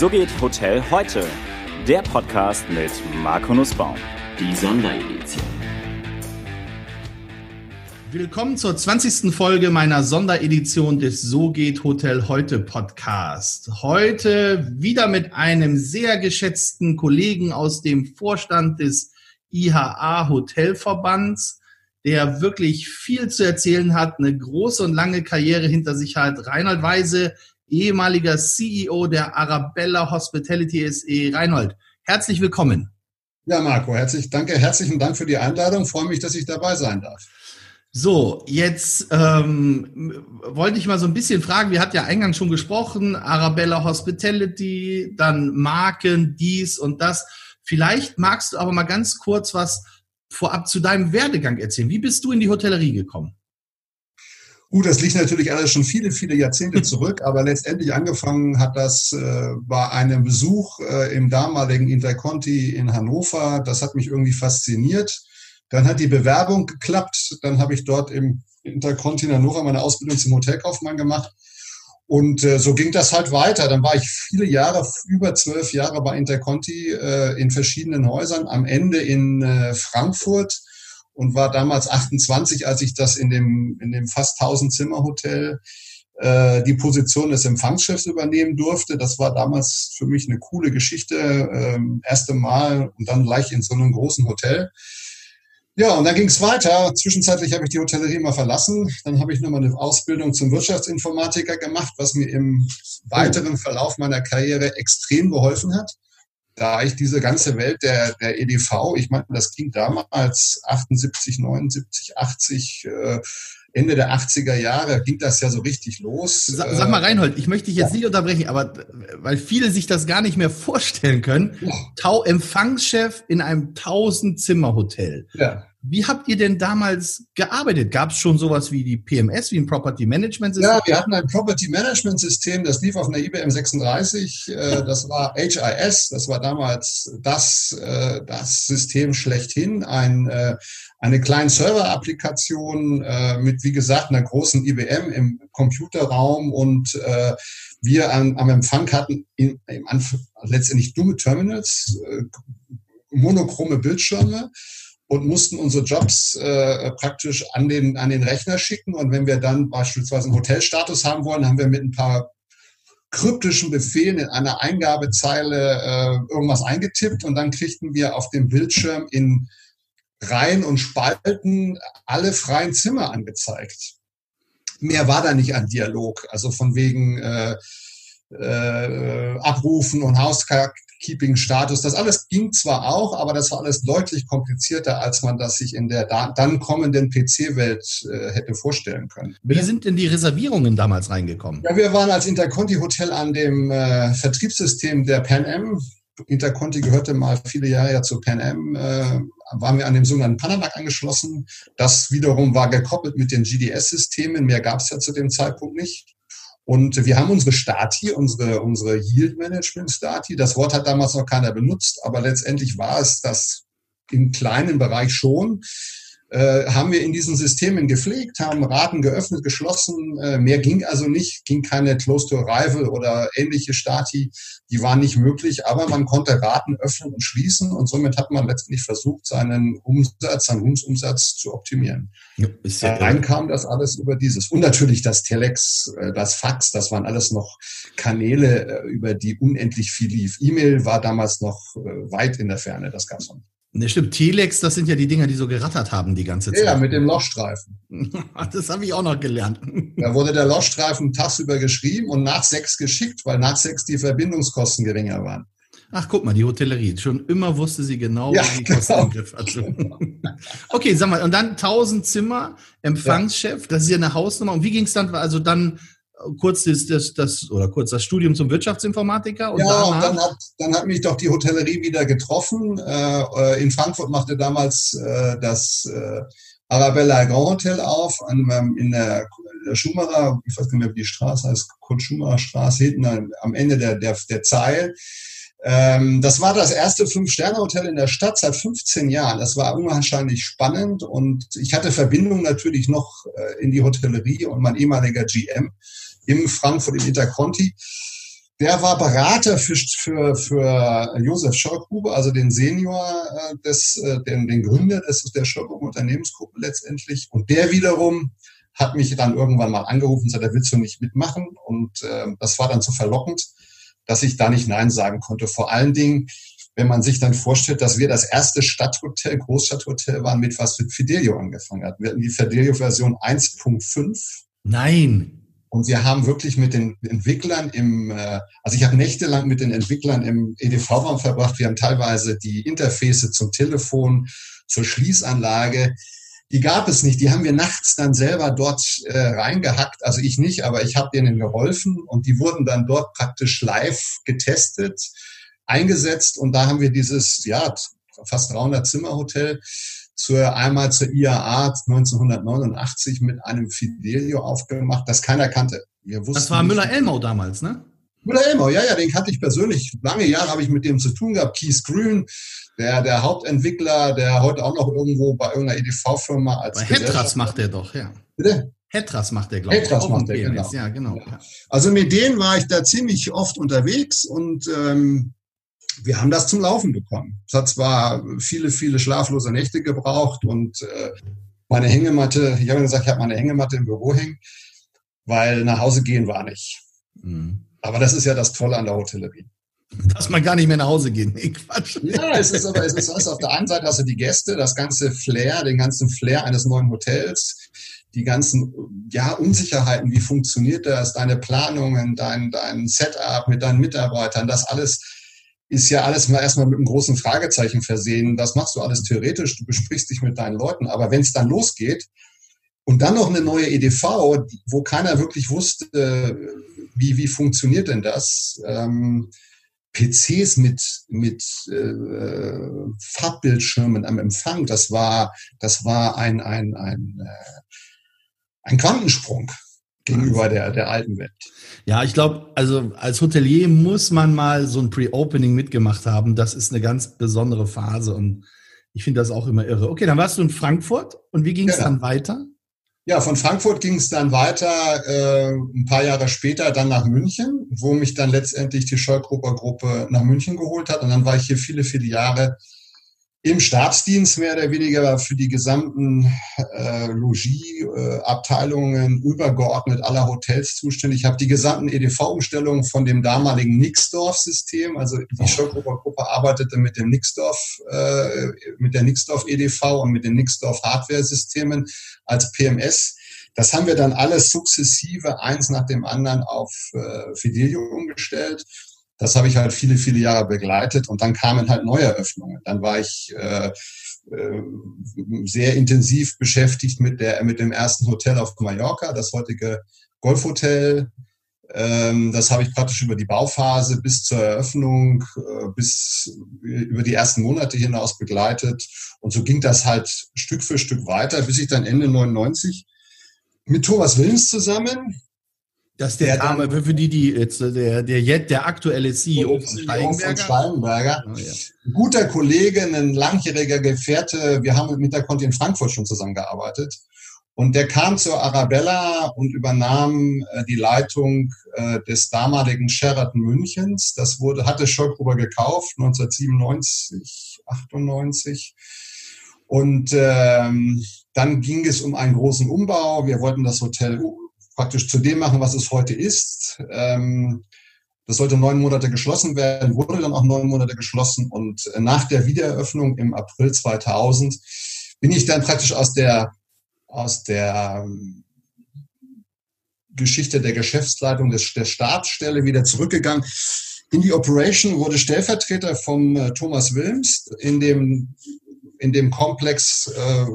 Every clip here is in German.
So geht Hotel heute. Der Podcast mit Marco Nussbaum. Die Sonderedition. Willkommen zur 20. Folge meiner Sonderedition des So geht Hotel heute Podcast. Heute wieder mit einem sehr geschätzten Kollegen aus dem Vorstand des IHA Hotelverbands, der wirklich viel zu erzählen hat, eine große und lange Karriere hinter sich hat. Reinhold Weise, ehemaliger CEO der Arabella Hospitality SE. Reinhold, herzlich willkommen. Ja, Marco, herzlich, danke, herzlichen Dank für die Einladung. Freue mich, dass ich dabei sein darf. So, jetzt ähm, wollte ich mal so ein bisschen fragen, wir hatten ja eingangs schon gesprochen, Arabella Hospitality, dann Marken, dies und das. Vielleicht magst du aber mal ganz kurz was vorab zu deinem Werdegang erzählen. Wie bist du in die Hotellerie gekommen? Gut, das liegt natürlich alles schon viele, viele Jahrzehnte zurück, aber letztendlich angefangen hat das äh, bei einem Besuch äh, im damaligen Interconti in Hannover. Das hat mich irgendwie fasziniert. Dann hat die Bewerbung geklappt. Dann habe ich dort im Interconti in Hannover meine Ausbildung zum Hotelkaufmann gemacht. Und äh, so ging das halt weiter. Dann war ich viele Jahre, über zwölf Jahre bei Interconti äh, in verschiedenen Häusern, am Ende in äh, Frankfurt und war damals 28, als ich das in dem, in dem fast 1000 Zimmer Hotel äh, die Position des Empfangschefs übernehmen durfte. Das war damals für mich eine coole Geschichte. Ähm, erste Mal und dann gleich in so einem großen Hotel. Ja, und dann ging es weiter. Zwischenzeitlich habe ich die Hotellerie mal verlassen. Dann habe ich nochmal eine Ausbildung zum Wirtschaftsinformatiker gemacht, was mir im weiteren Verlauf meiner Karriere extrem geholfen hat. Da ich diese ganze Welt der, der EDV, ich meine, das ging damals 78, 79, 80, äh, Ende der 80er Jahre ging das ja so richtig los. Sag, sag mal, Reinhold, ich möchte dich jetzt ja. nicht unterbrechen, aber weil viele sich das gar nicht mehr vorstellen können. Ja. Tau Empfangschef in einem 1000-Zimmer-Hotel. Ja. Wie habt ihr denn damals gearbeitet? Gab es schon sowas wie die PMS, wie ein Property Management System? Ja, wir hatten ein Property Management System, das lief auf einer IBM 36. Äh, das war HIS, das war damals das, äh, das System schlechthin. Ein, äh, eine kleine Server-Applikation mit, wie gesagt, einer großen IBM im Computerraum und wir am, Empfang hatten im Anf letztendlich dumme Terminals, monochrome Bildschirme und mussten unsere Jobs äh, praktisch an den, an den Rechner schicken. Und wenn wir dann beispielsweise einen Hotelstatus haben wollen, haben wir mit ein paar kryptischen Befehlen in einer Eingabezeile äh, irgendwas eingetippt und dann kriegten wir auf dem Bildschirm in Reihen und Spalten alle freien Zimmer angezeigt. Mehr war da nicht an Dialog, also von wegen äh, äh, Abrufen und Housekeeping-Status. Das alles ging zwar auch, aber das war alles deutlich komplizierter, als man das sich in der dann kommenden PC-Welt äh, hätte vorstellen können. Wie sind denn die Reservierungen damals reingekommen? Ja, wir waren als Interconti Hotel an dem äh, Vertriebssystem der Pan Am. Interconti gehörte mal viele Jahre ja zu Pan Am, äh, waren wir an dem sogenannten Panamac angeschlossen. Das wiederum war gekoppelt mit den GDS-Systemen. Mehr gab es ja zu dem Zeitpunkt nicht. Und wir haben unsere Stati, unsere, unsere Yield Management Stati. Das Wort hat damals noch keiner benutzt, aber letztendlich war es das im kleinen Bereich schon. Äh, haben wir in diesen Systemen gepflegt, haben Raten geöffnet, geschlossen. Äh, mehr ging also nicht, ging keine Close to Arrival oder ähnliche Stati, die waren nicht möglich, aber man konnte Raten öffnen und schließen und somit hat man letztendlich versucht, seinen Umsatz, seinen Rundumsatz zu optimieren. Ja, ja Rein kam das alles über dieses. Und natürlich das Telex, äh, das Fax, das waren alles noch Kanäle, äh, über die unendlich viel lief. E-Mail war damals noch weit in der Ferne, das gab's noch nicht. Ne, stimmt. Telex, das sind ja die Dinger, die so gerattert haben die ganze Zeit. Ja, mit dem Lochstreifen. das habe ich auch noch gelernt. Da wurde der Lochstreifen tagsüber geschrieben und nach sechs geschickt, weil nach sechs die Verbindungskosten geringer waren. Ach, guck mal, die Hotellerie. Schon immer wusste sie genau, ja, wie die Kosten genau. im Griff hatte. okay, sag mal, und dann 1000 Zimmer, Empfangschef, das ist ja eine Hausnummer. Und wie ging es dann? Also dann kurz das, das, das, oder kurz das Studium zum Wirtschaftsinformatiker. Und ja, und dann hat, dann hat mich doch die Hotellerie wieder getroffen. Äh, äh in Frankfurt machte damals äh, das äh, Arabella Grand Hotel auf, an, ähm, in der, der Schumacher, ich weiß gar nicht mehr, wie die Straße heißt, Kurt Schumacher Straße, hinten am Ende der, der, der Zeil. Ähm, das war das erste Fünf-Sterne-Hotel in der Stadt seit 15 Jahren. Das war unwahrscheinlich spannend und ich hatte Verbindung natürlich noch äh, in die Hotellerie und mein ehemaliger GM im Frankfurt im Interconti. Der war Berater für, für, für Josef Schorkgrube, also den Senior, äh, des, äh, den, den Gründer des, der Schorkgrube Unternehmensgruppe letztendlich. Und der wiederum hat mich dann irgendwann mal angerufen und gesagt, er willst du nicht mitmachen? Und äh, das war dann so verlockend, dass ich da nicht Nein sagen konnte. Vor allen Dingen, wenn man sich dann vorstellt, dass wir das erste Stadthotel, Großstadthotel waren, mit was Fidelio angefangen hat. Wir hatten die Fidelio-Version 1.5. Nein. Und wir haben wirklich mit den Entwicklern im, äh, also ich habe nächtelang mit den Entwicklern im EDV-Raum verbracht. Wir haben teilweise die Interface zum Telefon, zur Schließanlage. Die gab es nicht. Die haben wir nachts dann selber dort äh, reingehackt. Also ich nicht, aber ich habe denen geholfen und die wurden dann dort praktisch live getestet, eingesetzt und da haben wir dieses, ja, fast 300 Zimmer Hotel zur, einmal zur IAA 1989 mit einem Fidelio aufgemacht, das keiner kannte. Wir das war Müller-Elmau damals, ne? Müller-Elmau, ja, ja, den kannte ich persönlich. Lange Jahre habe ich mit dem zu tun gehabt. Keith Green, der, der Hauptentwickler, der heute auch noch irgendwo bei irgendeiner EDV-Firma als Bei Hetras macht er doch, ja. Bitte? Hetras macht er, glaube ich. Hetras macht er, genau. Ja, genau. Ja. Also mit denen war ich da ziemlich oft unterwegs und ähm, wir haben das zum Laufen bekommen. Es hat zwar viele, viele schlaflose Nächte gebraucht und äh, meine Hängematte, ich habe gesagt, ich habe meine Hängematte im Büro hängen, weil nach Hause gehen war nicht. Mhm. Aber das ist ja das Tolle an der Hotellerie. Dass man gar nicht mehr nach Hause geht. Nee, Quatsch. Ja, es ist aber, es ist auf der einen Seite hast du die Gäste, das ganze Flair, den ganzen Flair eines neuen Hotels, die ganzen, ja, Unsicherheiten, wie funktioniert das, deine Planungen, dein, dein Setup mit deinen Mitarbeitern, das alles ist ja alles mal erstmal mit einem großen Fragezeichen versehen. Das machst du alles theoretisch, du besprichst dich mit deinen Leuten. Aber wenn es dann losgeht und dann noch eine neue EDV, wo keiner wirklich wusste, wie, wie funktioniert denn das? Ähm, PCs mit, mit äh, Farbbildschirmen am Empfang, das war, das war ein, ein, ein, äh, ein Quantensprung gegenüber der, der alten Welt. Ja, ich glaube, also als Hotelier muss man mal so ein Pre-Opening mitgemacht haben. Das ist eine ganz besondere Phase und ich finde das auch immer irre. Okay, dann warst du in Frankfurt und wie ging es ja. dann weiter? Ja, von Frankfurt ging es dann weiter äh, ein paar Jahre später dann nach München, wo mich dann letztendlich die Scheugrupper Gruppe nach München geholt hat. Und dann war ich hier viele, viele Jahre im Stabsdienst mehr oder weniger für die gesamten äh, Logieabteilungen äh, übergeordnet aller Hotels zuständig. Ich habe die gesamten EDV-Umstellungen von dem damaligen Nixdorf-System, also die Schöpfer Gruppe arbeitete mit dem Nixdorf, äh, mit der Nixdorf EDV und mit den Nixdorf Hardware-Systemen als PMS. Das haben wir dann alles sukzessive eins nach dem anderen auf äh, Fidelio umgestellt das habe ich halt viele, viele Jahre begleitet und dann kamen halt Neueröffnungen. Dann war ich äh, äh, sehr intensiv beschäftigt mit, der, mit dem ersten Hotel auf Mallorca, das heutige Golfhotel. Ähm, das habe ich praktisch über die Bauphase bis zur Eröffnung, äh, bis über die ersten Monate hinaus begleitet. Und so ging das halt Stück für Stück weiter, bis ich dann Ende 99 mit Thomas Wilms zusammen, das ist der, der Name, dann, für die, die jetzt, der, der, jetzt, der aktuelle CEO von Steigenberger. Steigenberger. Oh, ja. Guter Kollege, ein langjähriger Gefährte. Wir haben mit der Conti in Frankfurt schon zusammengearbeitet. Und der kam zur Arabella und übernahm äh, die Leitung äh, des damaligen Sheraton Münchens. Das wurde, hatte Schollgruber gekauft, 1997, 98. Und ähm, dann ging es um einen großen Umbau. Wir wollten das Hotel praktisch zu dem machen, was es heute ist. Ähm, das sollte neun Monate geschlossen werden, wurde dann auch neun Monate geschlossen und nach der Wiedereröffnung im April 2000 bin ich dann praktisch aus der, aus der ähm, Geschichte der Geschäftsleitung des, der Stabsstelle wieder zurückgegangen. In die Operation wurde Stellvertreter vom äh, Thomas Wilms in dem, in dem Komplex äh,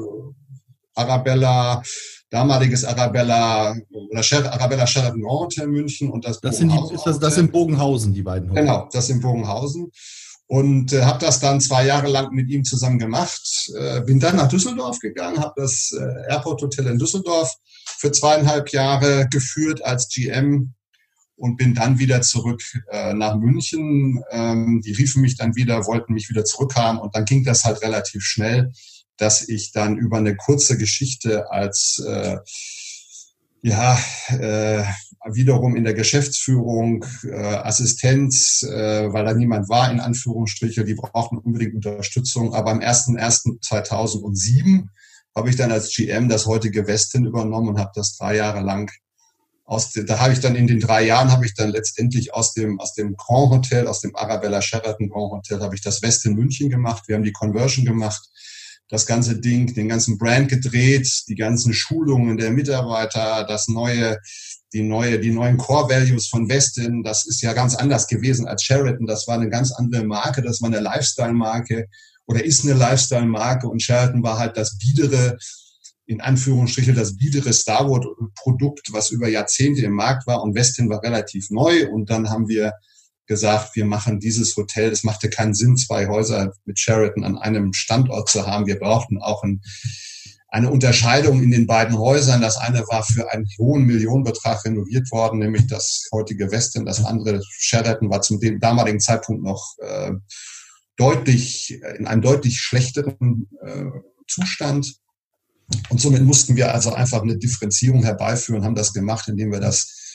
Arabella, damaliges Arabella oder Sher Arabella Sheraton Hotel München und das, das sind die, ist das, das sind Bogenhausen, die beiden Hotels. Genau, das sind Bogenhausen. Und äh, habe das dann zwei Jahre lang mit ihm zusammen gemacht. Äh, bin dann nach Düsseldorf gegangen, habe das äh, Airport Hotel in Düsseldorf für zweieinhalb Jahre geführt als GM und bin dann wieder zurück äh, nach München. Ähm, die riefen mich dann wieder, wollten mich wieder zurückhaben und dann ging das halt relativ schnell dass ich dann über eine kurze Geschichte als äh, ja, äh, wiederum in der Geschäftsführung, äh, Assistenz, äh, weil da niemand war, in Anführungsstriche, die brauchten unbedingt Unterstützung. Aber am 01.01.2007 habe ich dann als GM das heutige Westin übernommen und habe das drei Jahre lang aus, da habe ich dann in den drei Jahren habe ich dann letztendlich aus dem aus dem Grand Hotel, aus dem Arabella Sheraton Grand Hotel, habe ich das West in München gemacht. Wir haben die Conversion gemacht, das ganze Ding, den ganzen Brand gedreht, die ganzen Schulungen der Mitarbeiter, das neue, die neue, die neuen Core Values von Westin. Das ist ja ganz anders gewesen als Sheraton. Das war eine ganz andere Marke. Das war eine Lifestyle Marke oder ist eine Lifestyle Marke und Sheraton war halt das biedere in Anführungsstrichen das biedere Star Wars Produkt, was über Jahrzehnte im Markt war und Westin war relativ neu und dann haben wir gesagt, wir machen dieses Hotel. Es machte keinen Sinn, zwei Häuser mit Sheraton an einem Standort zu haben. Wir brauchten auch ein, eine Unterscheidung in den beiden Häusern. Das eine war für einen hohen Millionenbetrag renoviert worden, nämlich das heutige Westin. Das andere Sheraton war zum damaligen Zeitpunkt noch äh, deutlich in einem deutlich schlechteren äh, Zustand. Und somit mussten wir also einfach eine Differenzierung herbeiführen, haben das gemacht, indem wir das,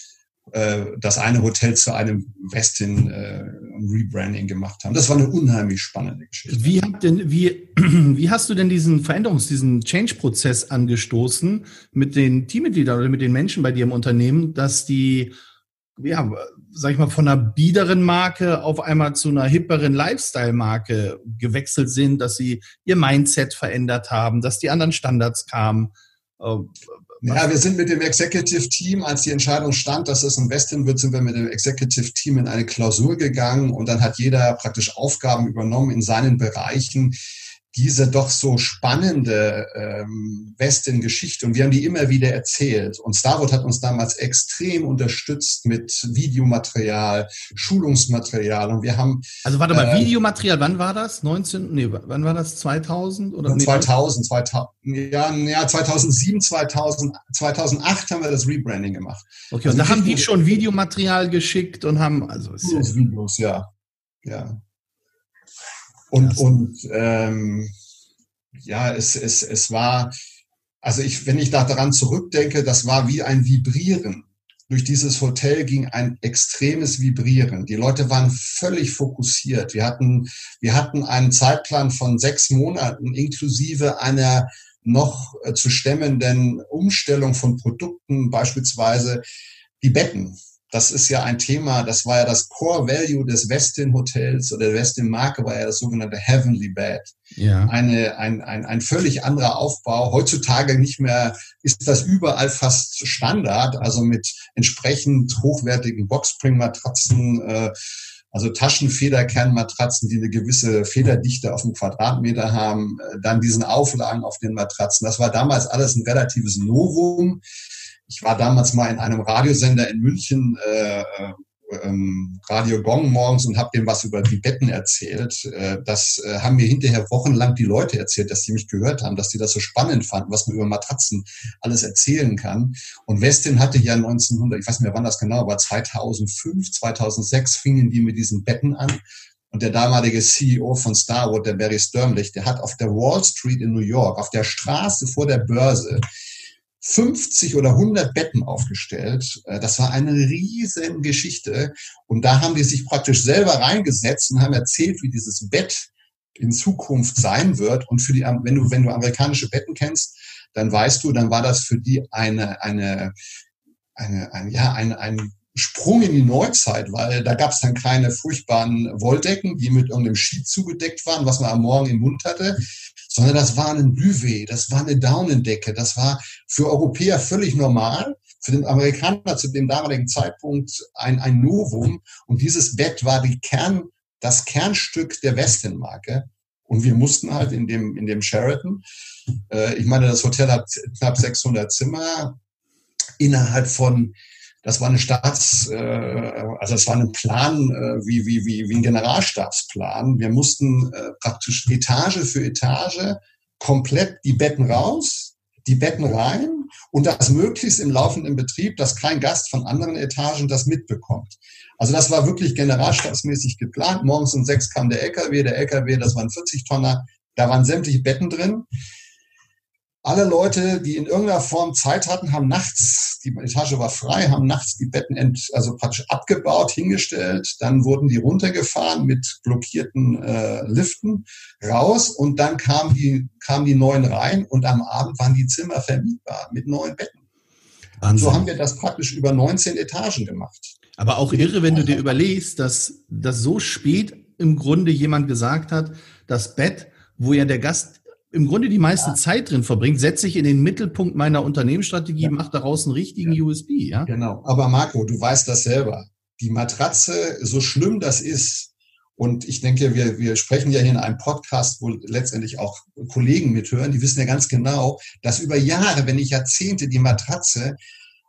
äh, das eine Hotel zu einem Westin äh, Rebranding gemacht haben. Das war eine unheimlich spannende Geschichte. Wie, denn, wie, wie hast du denn diesen Veränderungs-, diesen Change-Prozess angestoßen mit den Teammitgliedern oder mit den Menschen bei dir im Unternehmen, dass die ja, sag ich mal, von einer biederen Marke auf einmal zu einer hipperen Lifestyle-Marke gewechselt sind, dass sie ihr Mindset verändert haben, dass die anderen Standards kamen. Ja, wir sind mit dem Executive Team, als die Entscheidung stand, dass es ein Westin wird, sind wir mit dem Executive Team in eine Klausur gegangen und dann hat jeder praktisch Aufgaben übernommen in seinen Bereichen, diese doch so spannende ähm, Western-Geschichte und wir haben die immer wieder erzählt. Und Starwood hat uns damals extrem unterstützt mit Videomaterial, Schulungsmaterial und wir haben. Also warte mal, äh, Videomaterial, wann war das? 19, nee, wann war das? 2000 oder? 2000, 2000 ja, ja, 2007, 2000, 2008 haben wir das Rebranding gemacht. Okay, also und da haben die schon Videomaterial geschickt und haben, also. Videos, ja. Ja. Und, und ähm, ja, es, es, es war, also ich, wenn ich da daran zurückdenke, das war wie ein Vibrieren. Durch dieses Hotel ging ein extremes Vibrieren. Die Leute waren völlig fokussiert. Wir hatten, wir hatten einen Zeitplan von sechs Monaten inklusive einer noch äh, zu stemmenden Umstellung von Produkten, beispielsweise die Betten das ist ja ein Thema, das war ja das Core Value des Westin Hotels oder der Westin Marke war ja das sogenannte Heavenly Bed. Ja. Eine, ein, ein, ein völlig anderer Aufbau. Heutzutage nicht mehr, ist das überall fast Standard, also mit entsprechend hochwertigen Boxspring-Matratzen, äh, also Taschenfederkernmatratzen, die eine gewisse Federdichte auf dem Quadratmeter haben, äh, dann diesen Auflagen auf den Matratzen. Das war damals alles ein relatives Novum ich war damals mal in einem Radiosender in München, äh, äh, ähm, Radio Gong morgens und habe dem was über die Betten erzählt. Äh, das äh, haben mir hinterher wochenlang die Leute erzählt, dass die mich gehört haben, dass die das so spannend fanden, was man über Matratzen alles erzählen kann. Und Westin hatte ja 1900, ich weiß nicht mehr wann das genau aber 2005, 2006 fingen die mit diesen Betten an. Und der damalige CEO von Starwood, der Barry Sternlich, der hat auf der Wall Street in New York, auf der Straße vor der Börse, 50 oder 100 Betten aufgestellt. Äh, das war eine riesen Geschichte. Und da haben die sich praktisch selber reingesetzt und haben erzählt, wie dieses Bett in Zukunft sein wird. Und für die, wenn du, wenn du amerikanische Betten kennst, dann weißt du, dann war das für die eine, eine, eine, ein, ja, ein, ein Sprung in die Neuzeit, weil da gab es dann keine furchtbaren Wolldecken, die mit irgendeinem Sheet zugedeckt waren, was man am Morgen im Mund hatte, sondern das war ein Duvet, das war eine Daunendecke, das war für Europäer völlig normal, für den Amerikaner zu dem damaligen Zeitpunkt ein, ein Novum. Und dieses Bett war die Kern, das Kernstück der Westin-Marke. Und wir mussten halt in dem, in dem Sheraton, äh, ich meine, das Hotel hat knapp 600 Zimmer, innerhalb von das war eine Staats, äh, also es war ein Plan äh, wie, wie, wie, wie ein Generalstabsplan. Wir mussten äh, praktisch Etage für Etage komplett die Betten raus, die Betten rein und das möglichst im laufenden Betrieb, dass kein Gast von anderen Etagen das mitbekommt. Also das war wirklich generalstabsmäßig geplant. Morgens um sechs kam der LKW, der LKW, das waren 40 Tonner, da waren sämtliche Betten drin. Alle Leute, die in irgendeiner Form Zeit hatten, haben nachts, die Etage war frei, haben nachts die Betten ent, also praktisch abgebaut, hingestellt. Dann wurden die runtergefahren mit blockierten äh, Liften raus und dann kamen die, kamen die neuen rein und am Abend waren die Zimmer vermietbar mit neuen Betten. Wahnsinn. So haben wir das praktisch über 19 Etagen gemacht. Aber auch irre, wenn du dir überlegst, dass, dass so spät im Grunde jemand gesagt hat, das Bett, wo ja der Gast im Grunde die meiste ja. Zeit drin verbringt, setze ich in den Mittelpunkt meiner Unternehmensstrategie, ja. mache daraus einen richtigen ja. USB. Ja? Genau. Aber Marco, du weißt das selber. Die Matratze, so schlimm das ist, und ich denke, wir, wir sprechen ja hier in einem Podcast, wo letztendlich auch Kollegen mithören, die wissen ja ganz genau, dass über Jahre, wenn nicht Jahrzehnte, die Matratze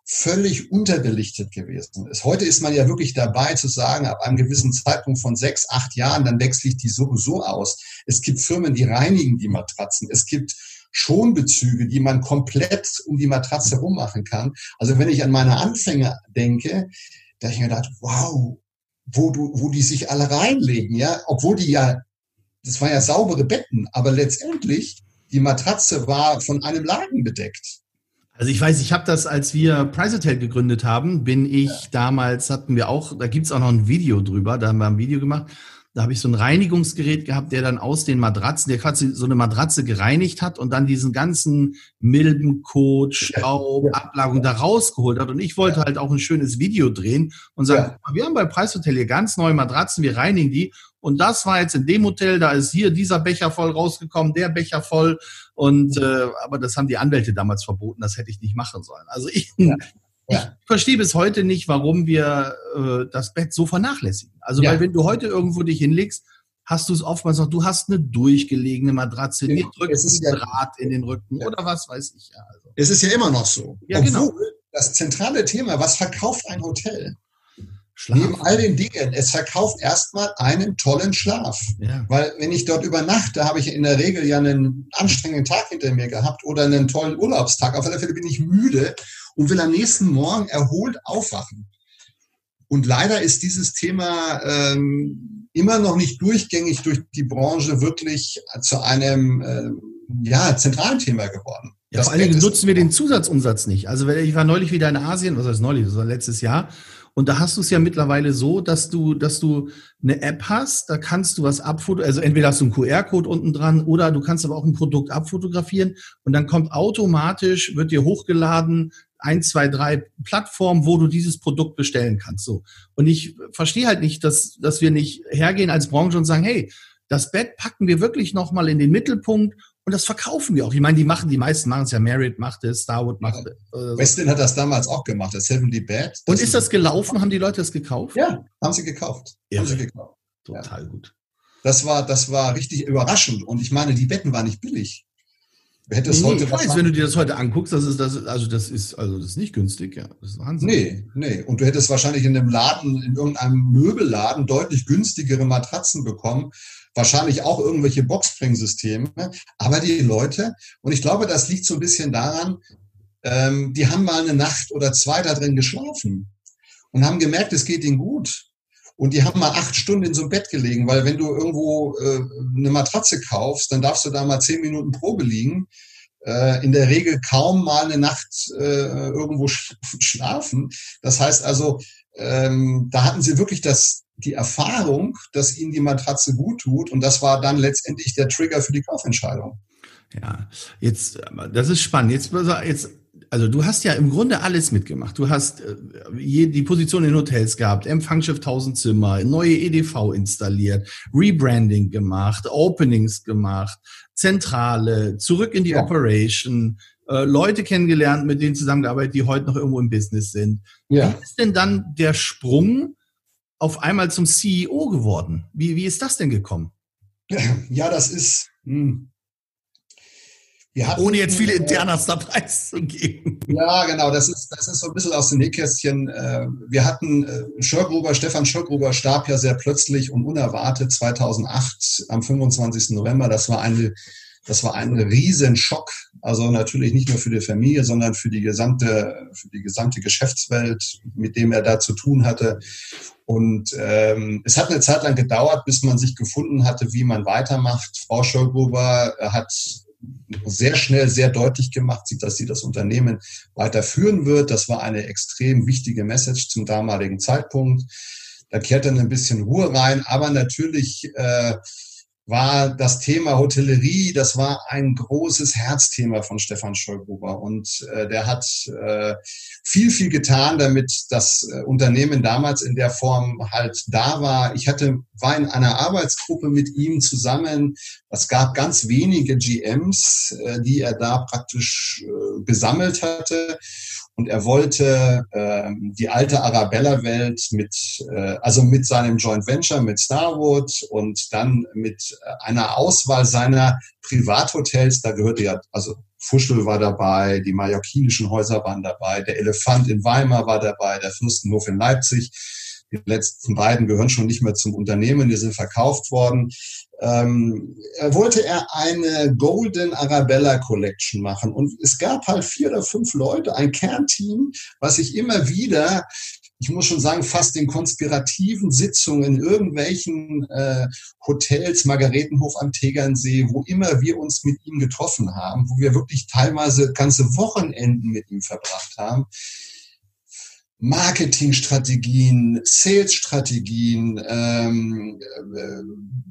völlig unterbelichtet gewesen ist. Heute ist man ja wirklich dabei zu sagen, ab einem gewissen Zeitpunkt von sechs, acht Jahren, dann wechsle ich die sowieso aus. Es gibt Firmen, die reinigen die Matratzen. Es gibt Schonbezüge, die man komplett um die Matratze rummachen kann. Also wenn ich an meine Anfänge denke, da habe ich mir gedacht, wow, wo du, wo die sich alle reinlegen, ja, obwohl die ja, das waren ja saubere Betten, aber letztendlich die Matratze war von einem Lagen bedeckt. Also ich weiß, ich habe das, als wir Pricetel gegründet haben, bin ich ja. damals, hatten wir auch, da gibt's auch noch ein Video drüber, da haben wir ein Video gemacht, da habe ich so ein Reinigungsgerät gehabt, der dann aus den Matratzen, der quasi so eine Matratze gereinigt hat und dann diesen ganzen Milbenkot, Staub, ja. Ablagerung da rausgeholt hat. Und ich wollte ja. halt auch ein schönes Video drehen und sagen, wir haben bei Preishotel hier ganz neue Matratzen, wir reinigen die. Und das war jetzt in dem Hotel, da ist hier dieser Becher voll rausgekommen, der Becher voll. Und äh, aber das haben die Anwälte damals verboten, das hätte ich nicht machen sollen. Also ich, ja. Ich verstehe bis heute nicht, warum wir äh, das Bett so vernachlässigen. Also, ja. weil wenn du heute irgendwo dich hinlegst, hast du es oftmals noch, du hast eine durchgelegene Matratze, ja. dir drückt ein ja, Draht in den Rücken ja. oder was weiß ich. Ja, also. Es ist ja immer noch so. Ja, genau. Obwohl genau. das zentrale Thema, was verkauft ein Hotel? Schlaf. Neben all den Dingen, es verkauft erstmal einen tollen Schlaf. Ja. Weil wenn ich dort übernachte, habe ich in der Regel ja einen anstrengenden Tag hinter mir gehabt oder einen tollen Urlaubstag. Auf alle Fälle bin ich müde und will am nächsten Morgen erholt aufwachen. Und leider ist dieses Thema ähm, immer noch nicht durchgängig durch die Branche wirklich zu einem äh, ja, zentralen Thema geworden. Ja, vor allen Dingen nutzen wir den Zusatzumsatz nicht. Also ich war neulich wieder in Asien, was heißt neulich, das war letztes Jahr, und da hast du es ja mittlerweile so, dass du, dass du eine App hast, da kannst du was abfotografieren, also entweder hast du einen QR-Code unten dran oder du kannst aber auch ein Produkt abfotografieren und dann kommt automatisch, wird dir hochgeladen, ein, zwei, drei Plattformen, wo du dieses Produkt bestellen kannst. So. Und ich verstehe halt nicht, dass, dass wir nicht hergehen als Branche und sagen, hey, das Bett packen wir wirklich nochmal in den Mittelpunkt und das verkaufen wir auch. Ich meine, die machen, die meisten machen es ja. Marriott macht es, Starwood macht es. Äh, Westin hat das damals auch gemacht, das Seventy Bed. Und ist das gelaufen? Haben die Leute das gekauft? Ja, haben sie gekauft. Ja, haben sie gekauft. Total ja. gut. Das war, das war richtig überraschend. Und ich meine, die Betten waren nicht billig. Hätte es nee, heute ich weiß, wenn du dir das heute anguckst, das ist, das, also das ist, also das ist nicht günstig, ja. Das ist Wahnsinn. Nee, nee. Und du hättest wahrscheinlich in einem Laden, in irgendeinem Möbelladen deutlich günstigere Matratzen bekommen wahrscheinlich auch irgendwelche Boxspring-Systeme, aber die Leute, und ich glaube, das liegt so ein bisschen daran, ähm, die haben mal eine Nacht oder zwei da drin geschlafen und haben gemerkt, es geht ihnen gut. Und die haben mal acht Stunden in so einem Bett gelegen, weil wenn du irgendwo äh, eine Matratze kaufst, dann darfst du da mal zehn Minuten Probe liegen. Äh, in der Regel kaum mal eine Nacht äh, irgendwo sch schlafen. Das heißt also, ähm, da hatten sie wirklich das, die Erfahrung, dass ihnen die Matratze gut tut. Und das war dann letztendlich der Trigger für die Kaufentscheidung. Ja, jetzt, das ist spannend. Jetzt, jetzt, also du hast ja im Grunde alles mitgemacht. Du hast äh, die Position in Hotels gehabt, Empfangsschiff 1000 Zimmer, neue EDV installiert, Rebranding gemacht, Openings gemacht, Zentrale, zurück in die ja. Operation, äh, Leute kennengelernt, mit denen zusammengearbeitet, die heute noch irgendwo im Business sind. Ja. Wie ist denn dann der Sprung auf einmal zum CEO geworden? Wie, wie ist das denn gekommen? Ja, das ist. Hm. Ohne jetzt viele Internas da preiszugeben. Ja, genau. Das ist, das ist so ein bisschen aus dem Nähkästchen. Äh, wir hatten äh, Schörgruber, Stefan Schörgruber starb ja sehr plötzlich und unerwartet 2008 am 25. November. Das war eine das war ein Riesenschock. Also natürlich nicht nur für die Familie, sondern für die gesamte, für die gesamte Geschäftswelt, mit dem er da zu tun hatte. Und ähm, es hat eine Zeit lang gedauert, bis man sich gefunden hatte, wie man weitermacht. Frau Schölgruber hat sehr schnell, sehr deutlich gemacht, dass sie das Unternehmen weiterführen wird. Das war eine extrem wichtige Message zum damaligen Zeitpunkt. Da kehrt dann ein bisschen Ruhe rein, aber natürlich äh, war das Thema Hotellerie, das war ein großes Herzthema von Stefan Scheububer. Und äh, der hat äh, viel, viel getan, damit das äh, Unternehmen damals in der Form halt da war. Ich hatte, war in einer Arbeitsgruppe mit ihm zusammen. Es gab ganz wenige GMs, äh, die er da praktisch äh, gesammelt hatte. Und er wollte äh, die alte Arabella-Welt mit, äh, also mit seinem Joint Venture mit Starwood und dann mit einer Auswahl seiner Privathotels, da gehörte ja, also Fuschel war dabei, die mallorquinischen Häuser waren dabei, der Elefant in Weimar war dabei, der Fürstenhof in Leipzig. Die letzten beiden gehören schon nicht mehr zum Unternehmen, die sind verkauft worden. Ähm, wollte er eine Golden Arabella Collection machen und es gab halt vier oder fünf Leute, ein Kernteam, was sich immer wieder ich muss schon sagen, fast in konspirativen Sitzungen in irgendwelchen äh, Hotels, Margaretenhof am Tegernsee, wo immer wir uns mit ihm getroffen haben, wo wir wirklich teilweise ganze Wochenenden mit ihm verbracht haben, Marketingstrategien, Salesstrategien, ähm, äh,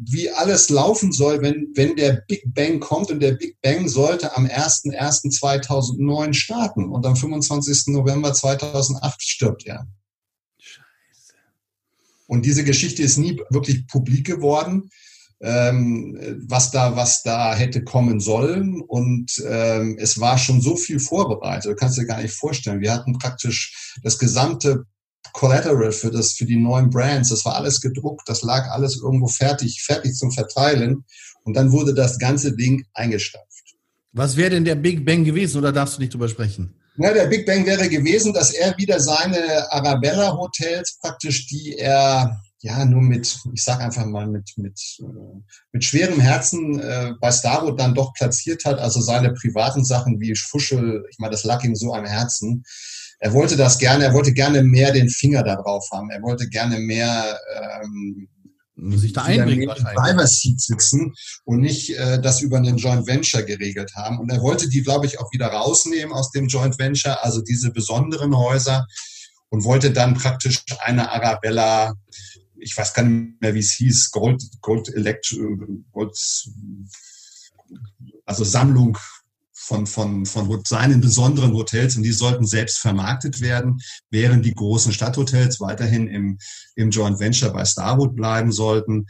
wie alles laufen soll, wenn, wenn der Big Bang kommt. Und der Big Bang sollte am 01.01.2009 starten und am 25. November 2008 stirbt er. Scheiße. Und diese Geschichte ist nie wirklich publik geworden ähm, was da, was da hätte kommen sollen. Und ähm, es war schon so viel vorbereitet. Du kannst dir gar nicht vorstellen. Wir hatten praktisch das gesamte Collateral für das, für die neuen Brands. Das war alles gedruckt. Das lag alles irgendwo fertig, fertig zum Verteilen. Und dann wurde das ganze Ding eingestampft. Was wäre denn der Big Bang gewesen oder darfst du nicht drüber sprechen? Ja, der Big Bang wäre gewesen, dass er wieder seine Arabella Hotels praktisch, die er ja, nur mit, ich sag einfach mal, mit, mit, äh, mit schwerem Herzen äh, bei Starwood dann doch platziert hat. Also seine privaten Sachen wie Fuschel, ich meine, das lag ihm so am Herzen. Er wollte das gerne, er wollte gerne mehr den Finger da drauf haben. Er wollte gerne mehr ähm, sich da einbringen Seat sitzen und nicht äh, das über einen Joint Venture geregelt haben. Und er wollte die, glaube ich, auch wieder rausnehmen aus dem Joint Venture, also diese besonderen Häuser und wollte dann praktisch eine Arabella ich weiß gar nicht mehr, wie es hieß, Gold, Gold Elect, Gold, also Sammlung von, von, von seinen besonderen Hotels und die sollten selbst vermarktet werden, während die großen Stadthotels weiterhin im, im Joint Venture bei Starwood bleiben sollten.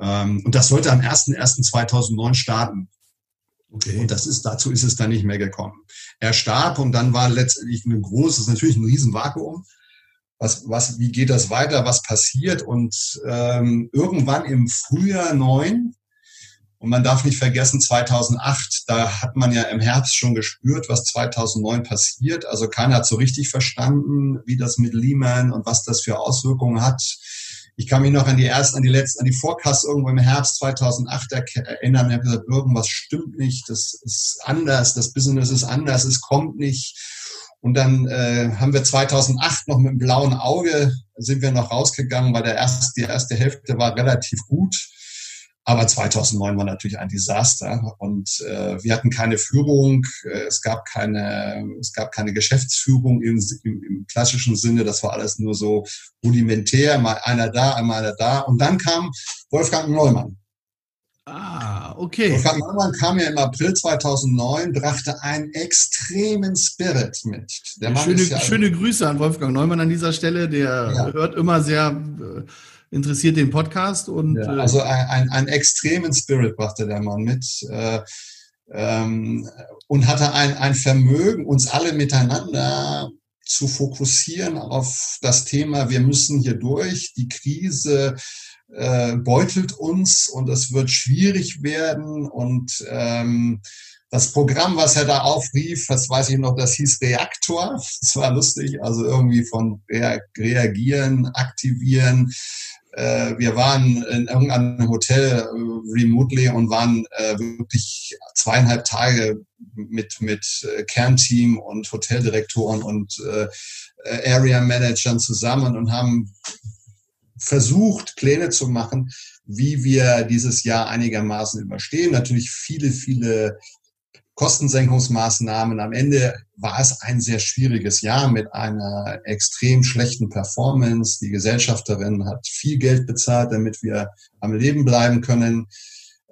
Ähm, und das sollte am 01.01.2009 starten. Okay. Und das ist, dazu ist es dann nicht mehr gekommen. Er starb und dann war letztendlich ein großes, natürlich ein Riesenvakuum was, was, wie geht das weiter, was passiert. Und ähm, irgendwann im Frühjahr neun, und man darf nicht vergessen, 2008, da hat man ja im Herbst schon gespürt, was 2009 passiert. Also keiner hat so richtig verstanden, wie das mit Lehman und was das für Auswirkungen hat. Ich kann mich noch an die ersten, an die letzten, an die Forecasts irgendwo im Herbst 2008 erinnern. Ich habe gesagt, irgendwas stimmt nicht, das ist anders, das Business ist anders, es kommt nicht. Und dann äh, haben wir 2008 noch mit dem blauen Auge sind wir noch rausgegangen, weil der erste, die erste Hälfte war relativ gut. Aber 2009 war natürlich ein Desaster und äh, wir hatten keine Führung, äh, es gab keine, es gab keine Geschäftsführung im, im, im klassischen Sinne. Das war alles nur so rudimentär, mal einer da, einmal einer da. Und dann kam Wolfgang Neumann. Ah, okay. Wolfgang Neumann kam ja im April 2009, brachte einen extremen Spirit mit. schöne, ja schöne Grüße an Wolfgang Neumann an dieser Stelle. Der ja. hört immer sehr äh, interessiert den Podcast. und ja, äh, Also ein, ein, einen extremen Spirit brachte der Mann mit. Äh, ähm, und hatte ein, ein Vermögen, uns alle miteinander zu fokussieren auf das Thema, wir müssen hier durch, die Krise äh, beutelt uns und es wird schwierig werden. Und ähm, das Programm, was er da aufrief, das weiß ich noch, das hieß Reaktor. Das war lustig, also irgendwie von reagieren, aktivieren. Äh, wir waren in irgendeinem Hotel äh, remotely und waren äh, wirklich zweieinhalb Tage mit, mit Kernteam und Hoteldirektoren und Area Managern zusammen und haben versucht, Pläne zu machen, wie wir dieses Jahr einigermaßen überstehen. Natürlich viele, viele Kostensenkungsmaßnahmen. Am Ende war es ein sehr schwieriges Jahr mit einer extrem schlechten Performance. Die Gesellschafterin hat viel Geld bezahlt, damit wir am Leben bleiben können.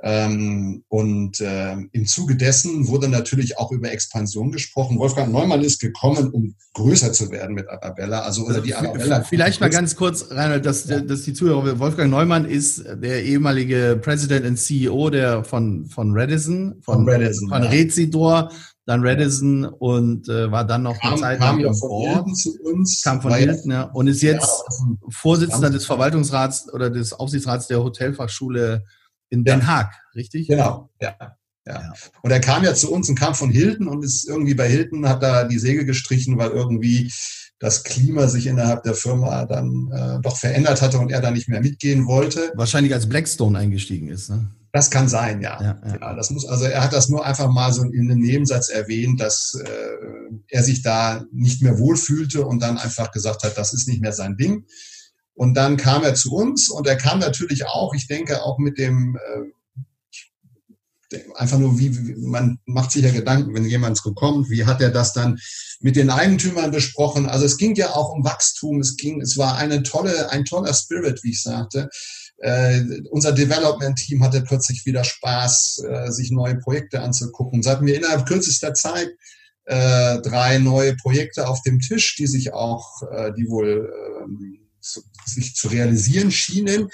Ähm, und äh, im Zuge dessen wurde natürlich auch über Expansion gesprochen. Wolfgang Neumann ist gekommen, um größer zu werden mit Arabella. Also oder die Arabella. Vielleicht mal ganz kurz, Reinhold, dass, ja. dass die Zuhörer, Wolfgang Neumann ist der ehemalige President und CEO der von, von Redison, von, von, Redison, von ja. Rezidor, dann Redison und äh, war dann noch kam, eine Zeit lang ja von Board, zu uns, kam von Hilton, ja, und ist jetzt ja, Vorsitzender des Verwaltungsrats oder des Aufsichtsrats der Hotelfachschule in Den ja. Haag, richtig? Genau, ja. Ja. Und er kam ja zu uns und kam von Hilton und ist irgendwie bei Hilton, hat da die Segel gestrichen, weil irgendwie das Klima sich innerhalb der Firma dann äh, doch verändert hatte und er da nicht mehr mitgehen wollte. Wahrscheinlich als Blackstone eingestiegen ist, ne? Das kann sein, ja. Ja, ja. ja das muss, also er hat das nur einfach mal so in einem Nebensatz erwähnt, dass äh, er sich da nicht mehr wohlfühlte und dann einfach gesagt hat, das ist nicht mehr sein Ding. Und dann kam er zu uns und er kam natürlich auch, ich denke auch mit dem, äh, einfach nur wie, man macht sich ja Gedanken, wenn jemand kommt, wie hat er das dann mit den Eigentümern besprochen? Also es ging ja auch um Wachstum, es ging, es war eine tolle, ein toller Spirit, wie ich sagte. Äh, unser Development-Team hatte plötzlich wieder Spaß, äh, sich neue Projekte anzugucken. So hatten wir innerhalb kürzester Zeit äh, drei neue Projekte auf dem Tisch, die sich auch, äh, die wohl ähm, zu, sich zu realisieren schienen.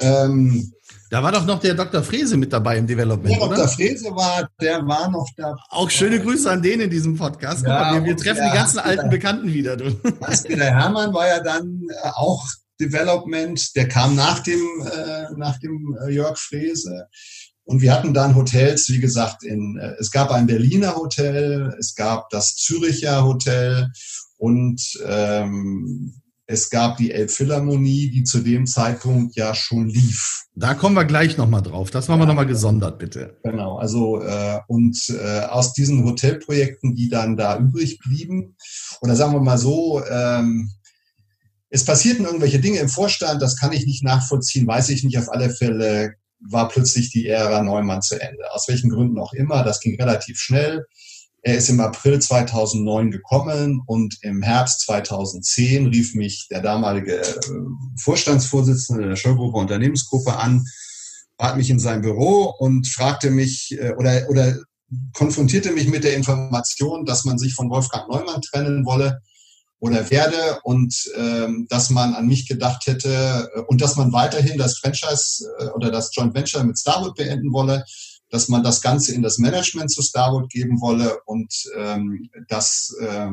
Ähm, da war doch noch der Dr. Frese mit dabei im Development. Der Dr. Frese war, der war noch da. Auch schöne Grüße an den in diesem Podcast. Ja, wir, wir treffen die ganzen alten Bekannten wieder. Der Hermann war ja dann äh, auch Development. Der kam nach dem, äh, nach dem äh, Jörg Frese. Und wir hatten dann Hotels, wie gesagt, in, äh, es gab ein Berliner Hotel, es gab das Züricher Hotel und ähm, es gab die Elbphilharmonie, die zu dem Zeitpunkt ja schon lief. Da kommen wir gleich nochmal drauf. Das machen wir nochmal gesondert, bitte. Genau, also äh, und äh, aus diesen Hotelprojekten, die dann da übrig blieben, oder sagen wir mal so, ähm, es passierten irgendwelche Dinge im Vorstand, das kann ich nicht nachvollziehen, weiß ich nicht. Auf alle Fälle war plötzlich die Ära Neumann zu Ende. Aus welchen Gründen auch immer, das ging relativ schnell. Er ist im April 2009 gekommen und im Herbst 2010 rief mich der damalige äh, Vorstandsvorsitzende der Schollgruppe Unternehmensgruppe an, bat mich in sein Büro und fragte mich äh, oder, oder konfrontierte mich mit der Information, dass man sich von Wolfgang Neumann trennen wolle oder werde und ähm, dass man an mich gedacht hätte äh, und dass man weiterhin das Franchise oder das Joint Venture mit Starwood beenden wolle dass man das Ganze in das Management zu Starwood geben wolle und ähm, dass äh,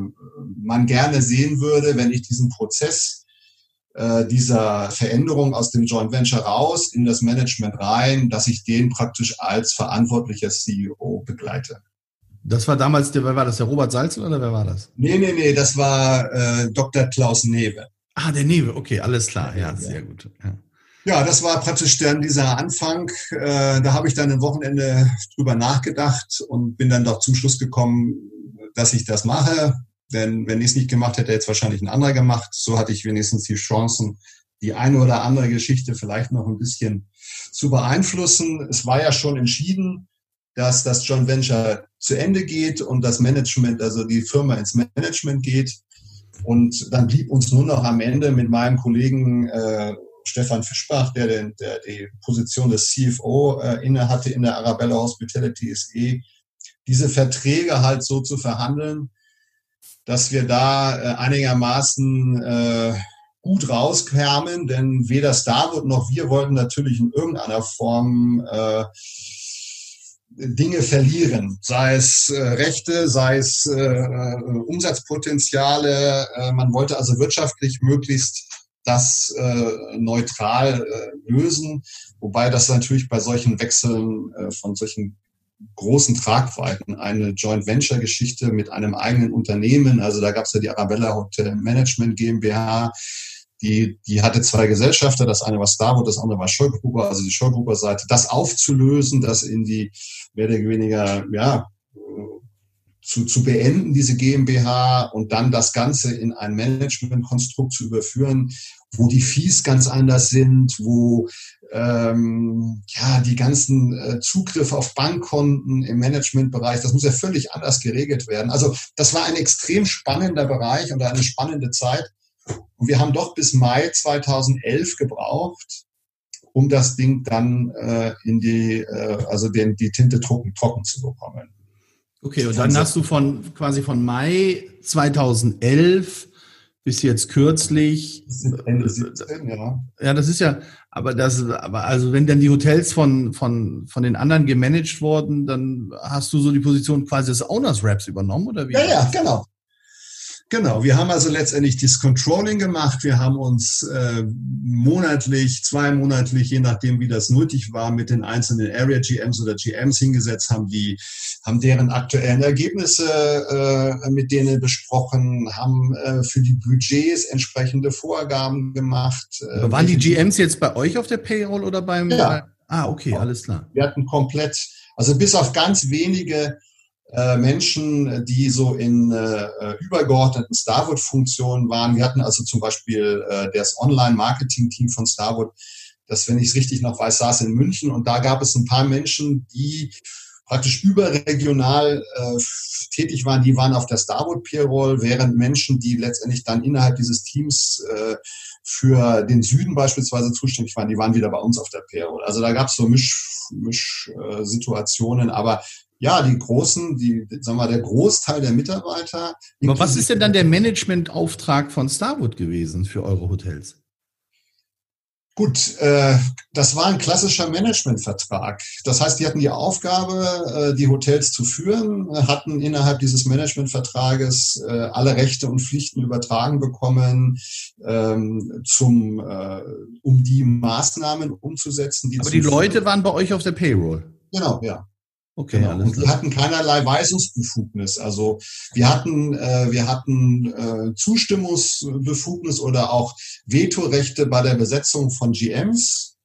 man gerne sehen würde, wenn ich diesen Prozess äh, dieser Veränderung aus dem Joint Venture raus in das Management rein, dass ich den praktisch als verantwortlicher CEO begleite. Das war damals, der, wer war das, der Robert Salzen oder wer war das? Nee, nee, nee, das war äh, Dr. Klaus Newe. Ah, der Newe, okay, alles klar, ja, sehr gut. Ja. Ja, das war praktisch dann dieser Anfang. Äh, da habe ich dann ein Wochenende drüber nachgedacht und bin dann doch zum Schluss gekommen, dass ich das mache. Denn wenn ich es nicht gemacht hätte, hätte es wahrscheinlich ein anderer gemacht. So hatte ich wenigstens die Chancen, die eine oder andere Geschichte vielleicht noch ein bisschen zu beeinflussen. Es war ja schon entschieden, dass das Joint Venture zu Ende geht und das Management, also die Firma ins Management geht. Und dann blieb uns nur noch am Ende mit meinem Kollegen äh, Stefan Fischbach, der, den, der die Position des CFO äh, inne in der Arabella Hospitality SE, diese Verträge halt so zu verhandeln, dass wir da äh, einigermaßen äh, gut rauskamen, denn weder Starwood noch wir wollten natürlich in irgendeiner Form äh, Dinge verlieren, sei es äh, Rechte, sei es äh, Umsatzpotenziale. Äh, man wollte also wirtschaftlich möglichst das äh, neutral äh, lösen, wobei das natürlich bei solchen Wechseln äh, von solchen großen Tragweiten eine Joint Venture Geschichte mit einem eigenen Unternehmen, also da gab es ja die Arabella Hotel Management GmbH, die, die hatte zwei Gesellschafter, das eine war Starwood, das andere war Schollgruber, also die Schollgruber Seite, das aufzulösen, das in die mehr oder weniger, ja, zu, zu beenden, diese GmbH, und dann das Ganze in ein Managementkonstrukt zu überführen, wo die Fees ganz anders sind, wo ähm, ja die ganzen äh, Zugriffe auf Bankkonten im Managementbereich, das muss ja völlig anders geregelt werden. Also das war ein extrem spannender Bereich und eine spannende Zeit. Und wir haben doch bis Mai 2011 gebraucht, um das Ding dann äh, in die, äh, also den, die Tinte trocken, trocken zu bekommen. Okay, und dann hast du von quasi von Mai 2011 bis jetzt kürzlich. Ende 17, ja. Ja, das ist ja, aber das, aber also wenn dann die Hotels von, von, von den anderen gemanagt wurden, dann hast du so die Position quasi des Owners Raps übernommen, oder wie? Ja, ja, genau. Genau, wir haben also letztendlich das Controlling gemacht. Wir haben uns äh, monatlich, zweimonatlich, je nachdem wie das nötig war, mit den einzelnen Area GMs oder GMs hingesetzt, haben die, haben deren aktuellen Ergebnisse äh, mit denen besprochen, haben äh, für die Budgets entsprechende Vorgaben gemacht. Äh, Aber waren die GMs jetzt bei euch auf der Payroll oder beim? Ja. Ah, okay, alles klar. Wir hatten komplett, also bis auf ganz wenige äh, Menschen, die so in äh, übergeordneten Starwood-Funktionen waren. Wir hatten also zum Beispiel äh, das Online-Marketing-Team von Starwood, das, wenn ich es richtig noch weiß, saß in München und da gab es ein paar Menschen, die praktisch überregional äh, tätig waren, die waren auf der Starwood Payroll, während Menschen, die letztendlich dann innerhalb dieses Teams äh, für den Süden beispielsweise zuständig waren, die waren wieder bei uns auf der Payroll. Also da gab es so Misch, Misch äh, aber ja, die großen, die, sagen wir, der Großteil der Mitarbeiter. Aber was ist denn dann der Managementauftrag von Starwood gewesen für eure Hotels? Gut, äh, das war ein klassischer Managementvertrag. Das heißt, die hatten die Aufgabe, äh, die Hotels zu führen, hatten innerhalb dieses Managementvertrages äh, alle Rechte und Pflichten übertragen bekommen, ähm, zum, äh, um die Maßnahmen umzusetzen. Die Aber die Leute waren bei euch auf der Payroll. Genau, ja. Okay, genau. Und wir hatten keinerlei Weisungsbefugnis. Also wir hatten, äh, wir hatten äh, Zustimmungsbefugnis oder auch Vetorechte bei der Besetzung von GMs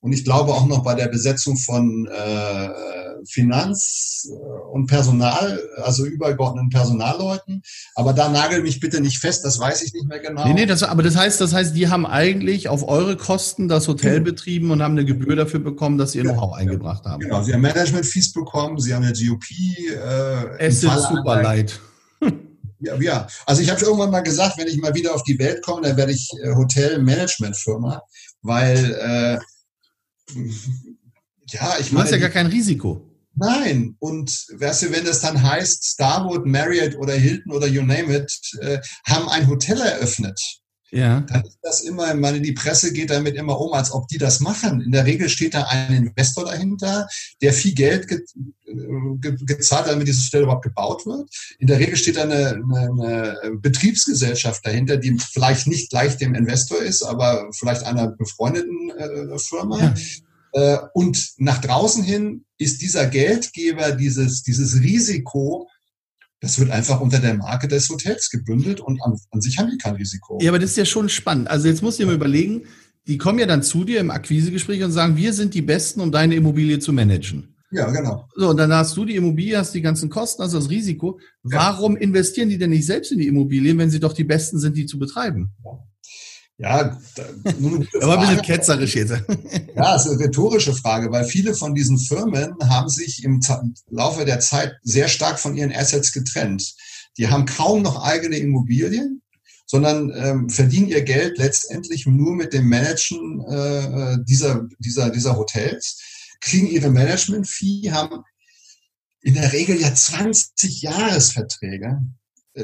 und ich glaube auch noch bei der Besetzung von äh, Finanz- und Personal, also übergeordneten Personalleuten. Aber da nagel mich bitte nicht fest, das weiß ich nicht mehr genau. Nee, nee, das, aber das heißt, das heißt, die haben eigentlich auf eure Kosten das Hotel betrieben und haben eine Gebühr dafür bekommen, dass sie ihr Know-how eingebracht haben. Genau, sie haben Management-Fees bekommen, sie haben eine GOP. Äh, es ist super leid. Ja, ja, also ich habe irgendwann mal gesagt, wenn ich mal wieder auf die Welt komme, dann werde ich äh, Hotel-Management-Firma, weil äh, ja, ich meine. Du hast ja gar kein Risiko. Nein, und weißt du, wenn das dann heißt, Starwood, Marriott oder Hilton oder you name it, äh, haben ein Hotel eröffnet. Ja. Dann ist das immer, meine, die Presse geht damit immer um, als ob die das machen. In der Regel steht da ein Investor dahinter, der viel Geld ge ge gezahlt hat, damit dieses Hotel überhaupt gebaut wird. In der Regel steht da eine, eine, eine Betriebsgesellschaft dahinter, die vielleicht nicht gleich dem Investor ist, aber vielleicht einer befreundeten äh, Firma. Ja. Äh, und nach draußen hin ist dieser Geldgeber, dieses, dieses Risiko, das wird einfach unter der Marke des Hotels gebündelt und an, an sich haben die kein Risiko. Ja, aber das ist ja schon spannend. Also jetzt musst du dir mal überlegen, die kommen ja dann zu dir im Akquisegespräch und sagen, wir sind die Besten, um deine Immobilie zu managen. Ja, genau. So, und dann hast du die Immobilie, hast die ganzen Kosten, hast das Risiko. Warum ja. investieren die denn nicht selbst in die Immobilien, wenn sie doch die Besten sind, die zu betreiben? Ja. Eine Aber ein bisschen ketzerisch jetzt. Ja, es ist eine rhetorische Frage, weil viele von diesen Firmen haben sich im Laufe der Zeit sehr stark von ihren Assets getrennt. Die haben kaum noch eigene Immobilien, sondern ähm, verdienen ihr Geld letztendlich nur mit dem Managen äh, dieser, dieser, dieser Hotels, kriegen ihre Management-Fee, haben in der Regel ja 20 Jahresverträge äh,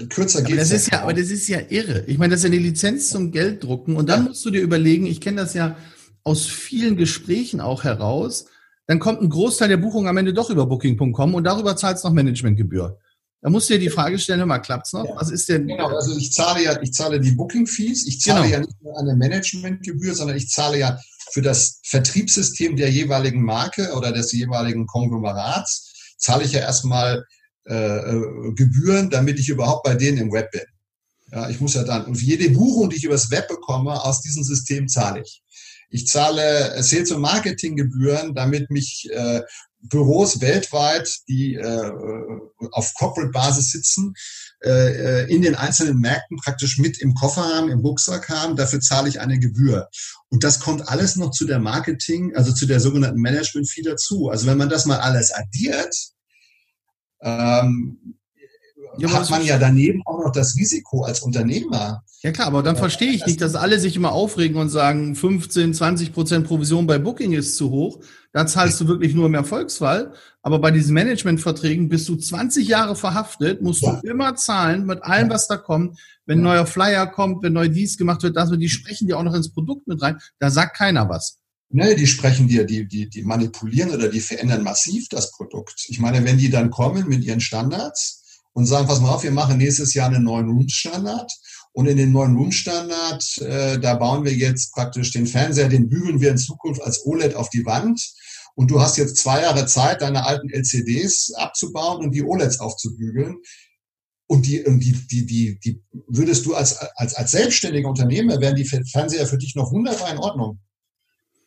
kürzer geht es. Ja, aber das ist ja irre. Ich meine, das ist ja eine Lizenz zum Gelddrucken. Und dann ja. musst du dir überlegen, ich kenne das ja aus vielen Gesprächen auch heraus, dann kommt ein Großteil der Buchung am Ende doch über Booking.com und darüber zahlst du noch Managementgebühr. Da musst du dir die Frage stellen, hör mal, klappt's noch? Ja. Was ist denn? Genau, also ich zahle ja, ich zahle die Booking-Fees, ich zahle genau. ja nicht nur eine Managementgebühr, sondern ich zahle ja für das Vertriebssystem der jeweiligen Marke oder des jeweiligen Konglomerats, zahle ich ja erstmal äh, äh, Gebühren, damit ich überhaupt bei denen im Web bin. Ja, ich muss ja dann, und für jede Buchung, die ich übers Web bekomme, aus diesem System zahle ich. Ich zahle Sales- und Marketinggebühren, damit mich äh, Büros weltweit, die äh, auf Corporate-Basis sitzen, äh, in den einzelnen Märkten praktisch mit im Koffer haben, im Rucksack haben. Dafür zahle ich eine Gebühr. Und das kommt alles noch zu der Marketing, also zu der sogenannten Management-Fee dazu. Also wenn man das mal alles addiert, ähm, ja, hat man ja daneben auch noch das Risiko als Unternehmer. Ja klar, aber dann verstehe ich nicht, dass alle sich immer aufregen und sagen, 15, 20 Prozent Provision bei Booking ist zu hoch. Da zahlst du wirklich nur im Erfolgsfall. Aber bei diesen Managementverträgen bist du 20 Jahre verhaftet, musst ja. du immer zahlen mit allem, was da kommt. Wenn ein neuer Flyer kommt, wenn neu dies gemacht wird, das, die sprechen dir auch noch ins Produkt mit rein. Da sagt keiner was. Ne, die sprechen dir, die, die, die manipulieren oder die verändern massiv das Produkt. Ich meine, wenn die dann kommen mit ihren Standards, und sagen, pass mal auf, wir machen nächstes Jahr einen neuen Room-Standard. Und in den neuen Room-Standard, äh, da bauen wir jetzt praktisch den Fernseher, den bügeln wir in Zukunft als OLED auf die Wand. Und du hast jetzt zwei Jahre Zeit, deine alten LCDs abzubauen und die OLEDs aufzubügeln. Und die, und die, die, die, die würdest du als, als, als selbstständiger Unternehmer, wären die Fernseher für dich noch wunderbar in Ordnung.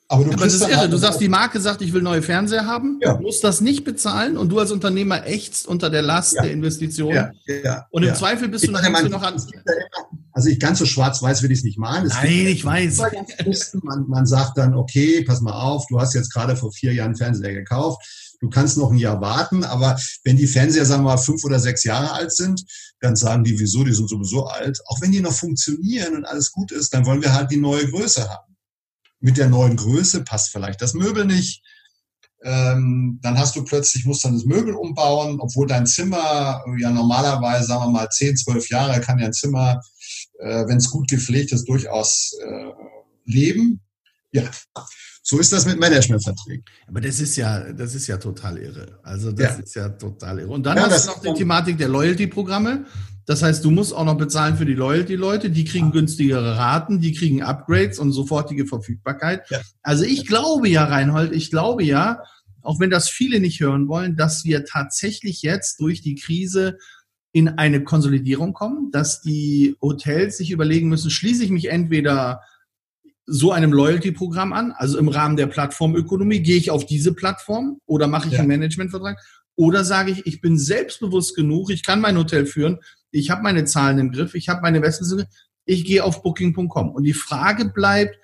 Aber du, aber das ist irre. Halt du sagst, die Marke sagt, ich will neue Fernseher haben, ja. musst das nicht bezahlen und du als Unternehmer ächzt unter der Last ja. der Investition. Ja. Ja. Und im Zweifel bist du, noch, man, noch an. Also ich ganz so schwarz-weiß will ich es nicht malen. Nein, ich weiß. Man, man sagt dann, okay, pass mal auf, du hast jetzt gerade vor vier Jahren Fernseher gekauft. Du kannst noch ein Jahr warten, aber wenn die Fernseher, sagen wir mal, fünf oder sechs Jahre alt sind, dann sagen die, wieso, die sind sowieso alt. Auch wenn die noch funktionieren und alles gut ist, dann wollen wir halt die neue Größe haben mit der neuen Größe passt vielleicht das Möbel nicht. Ähm, dann hast du plötzlich, musst dann das Möbel umbauen, obwohl dein Zimmer ja normalerweise, sagen wir mal, 10, 12 Jahre kann ja ein Zimmer, äh, wenn es gut gepflegt ist, durchaus äh, leben. Ja, so ist das mit Managementverträgen. Aber das ist ja, das ist ja total irre. Also das ja. ist ja total irre. Und dann ja, hast du noch die Thematik der Loyalty-Programme. Das heißt, du musst auch noch bezahlen für die Loyalty-Leute, die kriegen günstigere Raten, die kriegen Upgrades und sofortige Verfügbarkeit. Ja. Also ich glaube ja, Reinhold, ich glaube ja, auch wenn das viele nicht hören wollen, dass wir tatsächlich jetzt durch die Krise in eine Konsolidierung kommen, dass die Hotels sich überlegen müssen, schließe ich mich entweder so einem Loyalty-Programm an, also im Rahmen der Plattformökonomie, gehe ich auf diese Plattform oder mache ich ja. einen Managementvertrag oder sage ich, ich bin selbstbewusst genug, ich kann mein Hotel führen, ich habe meine Zahlen im Griff, ich habe meine Investments im Griff, ich gehe auf booking.com. Und die Frage bleibt,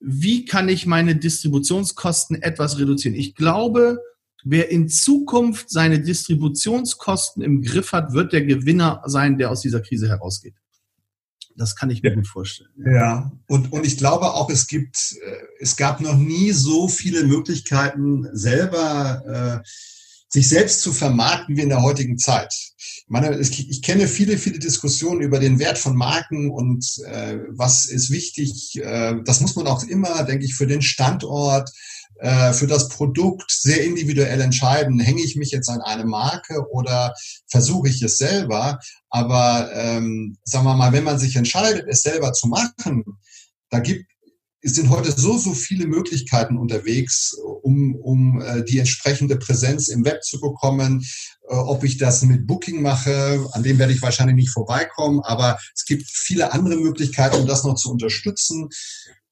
wie kann ich meine Distributionskosten etwas reduzieren? Ich glaube, wer in Zukunft seine Distributionskosten im Griff hat, wird der Gewinner sein, der aus dieser Krise herausgeht. Das kann ich mir gut vorstellen. Ja, und, und ich glaube auch, es gibt, äh, es gab noch nie so viele Möglichkeiten, selber äh, sich selbst zu vermarkten wie in der heutigen Zeit. Ich meine, ich kenne viele, viele Diskussionen über den Wert von Marken und äh, was ist wichtig. Äh, das muss man auch immer, denke ich, für den Standort, äh, für das Produkt sehr individuell entscheiden. Hänge ich mich jetzt an eine Marke oder versuche ich es selber? Aber ähm, sagen wir mal, wenn man sich entscheidet, es selber zu machen, da gibt es sind heute so, so viele Möglichkeiten unterwegs, um, um äh, die entsprechende Präsenz im Web zu bekommen. Äh, ob ich das mit Booking mache, an dem werde ich wahrscheinlich nicht vorbeikommen, aber es gibt viele andere Möglichkeiten, um das noch zu unterstützen.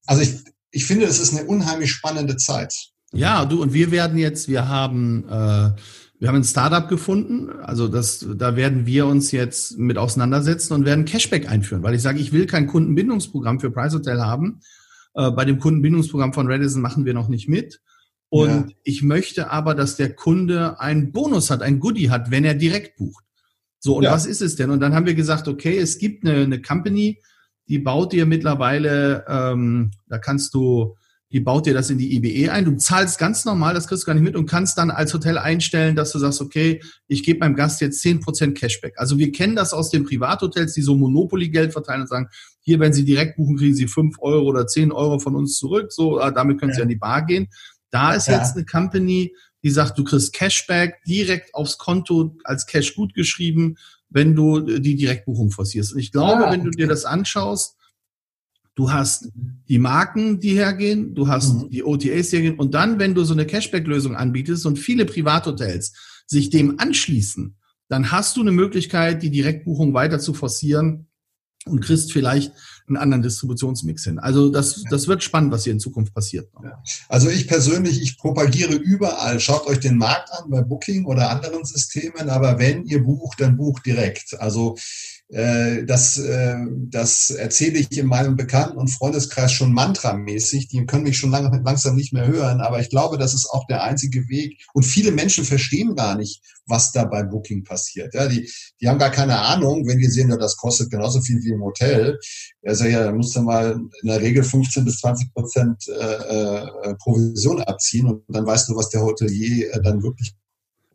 Also ich, ich finde, es ist eine unheimlich spannende Zeit. Ja, du und wir werden jetzt, wir haben äh, wir haben ein Startup gefunden, also das, da werden wir uns jetzt mit auseinandersetzen und werden Cashback einführen, weil ich sage, ich will kein Kundenbindungsprogramm für Price Hotel haben, äh, bei dem Kundenbindungsprogramm von Redison machen wir noch nicht mit. Und ja. ich möchte aber, dass der Kunde einen Bonus hat, ein Goodie hat, wenn er direkt bucht. So, und ja. was ist es denn? Und dann haben wir gesagt, okay, es gibt eine, eine Company, die baut dir mittlerweile, ähm, da kannst du die baut dir das in die IBE ein. Du zahlst ganz normal, das kriegst du gar nicht mit und kannst dann als Hotel einstellen, dass du sagst, okay, ich gebe meinem Gast jetzt zehn Prozent Cashback. Also wir kennen das aus den Privathotels, die so Monopoly-Geld verteilen und sagen, hier, wenn Sie direkt buchen, kriegen Sie fünf Euro oder zehn Euro von uns zurück. So, ah, damit können ja. Sie an die Bar gehen. Da ist ja. jetzt eine Company, die sagt, du kriegst Cashback direkt aufs Konto als Cash gut geschrieben, wenn du die Direktbuchung forcierst. Und ich glaube, ah, wenn du dir das anschaust, Du hast die Marken, die hergehen, du hast mhm. die OTAs, die hergehen. Und dann, wenn du so eine Cashback-Lösung anbietest und viele Privathotels sich dem anschließen, dann hast du eine Möglichkeit, die Direktbuchung weiter zu forcieren und kriegst vielleicht einen anderen Distributionsmix hin. Also das, das wird spannend, was hier in Zukunft passiert. Also ich persönlich, ich propagiere überall. Schaut euch den Markt an bei Booking oder anderen Systemen, aber wenn ihr bucht, dann bucht direkt. Also das, äh, das erzähle ich in meinem Bekannten- und Freundeskreis schon mantramäßig. Die können mich schon lang, langsam nicht mehr hören, aber ich glaube, das ist auch der einzige Weg. Und viele Menschen verstehen gar nicht, was da bei Booking passiert. Ja, die, die haben gar keine Ahnung, wenn die sehen, ja, das kostet genauso viel wie im Hotel. Also ja, da musst du mal in der Regel 15 bis 20 Prozent äh, äh, Provision abziehen und dann weißt du, was der Hotelier äh, dann wirklich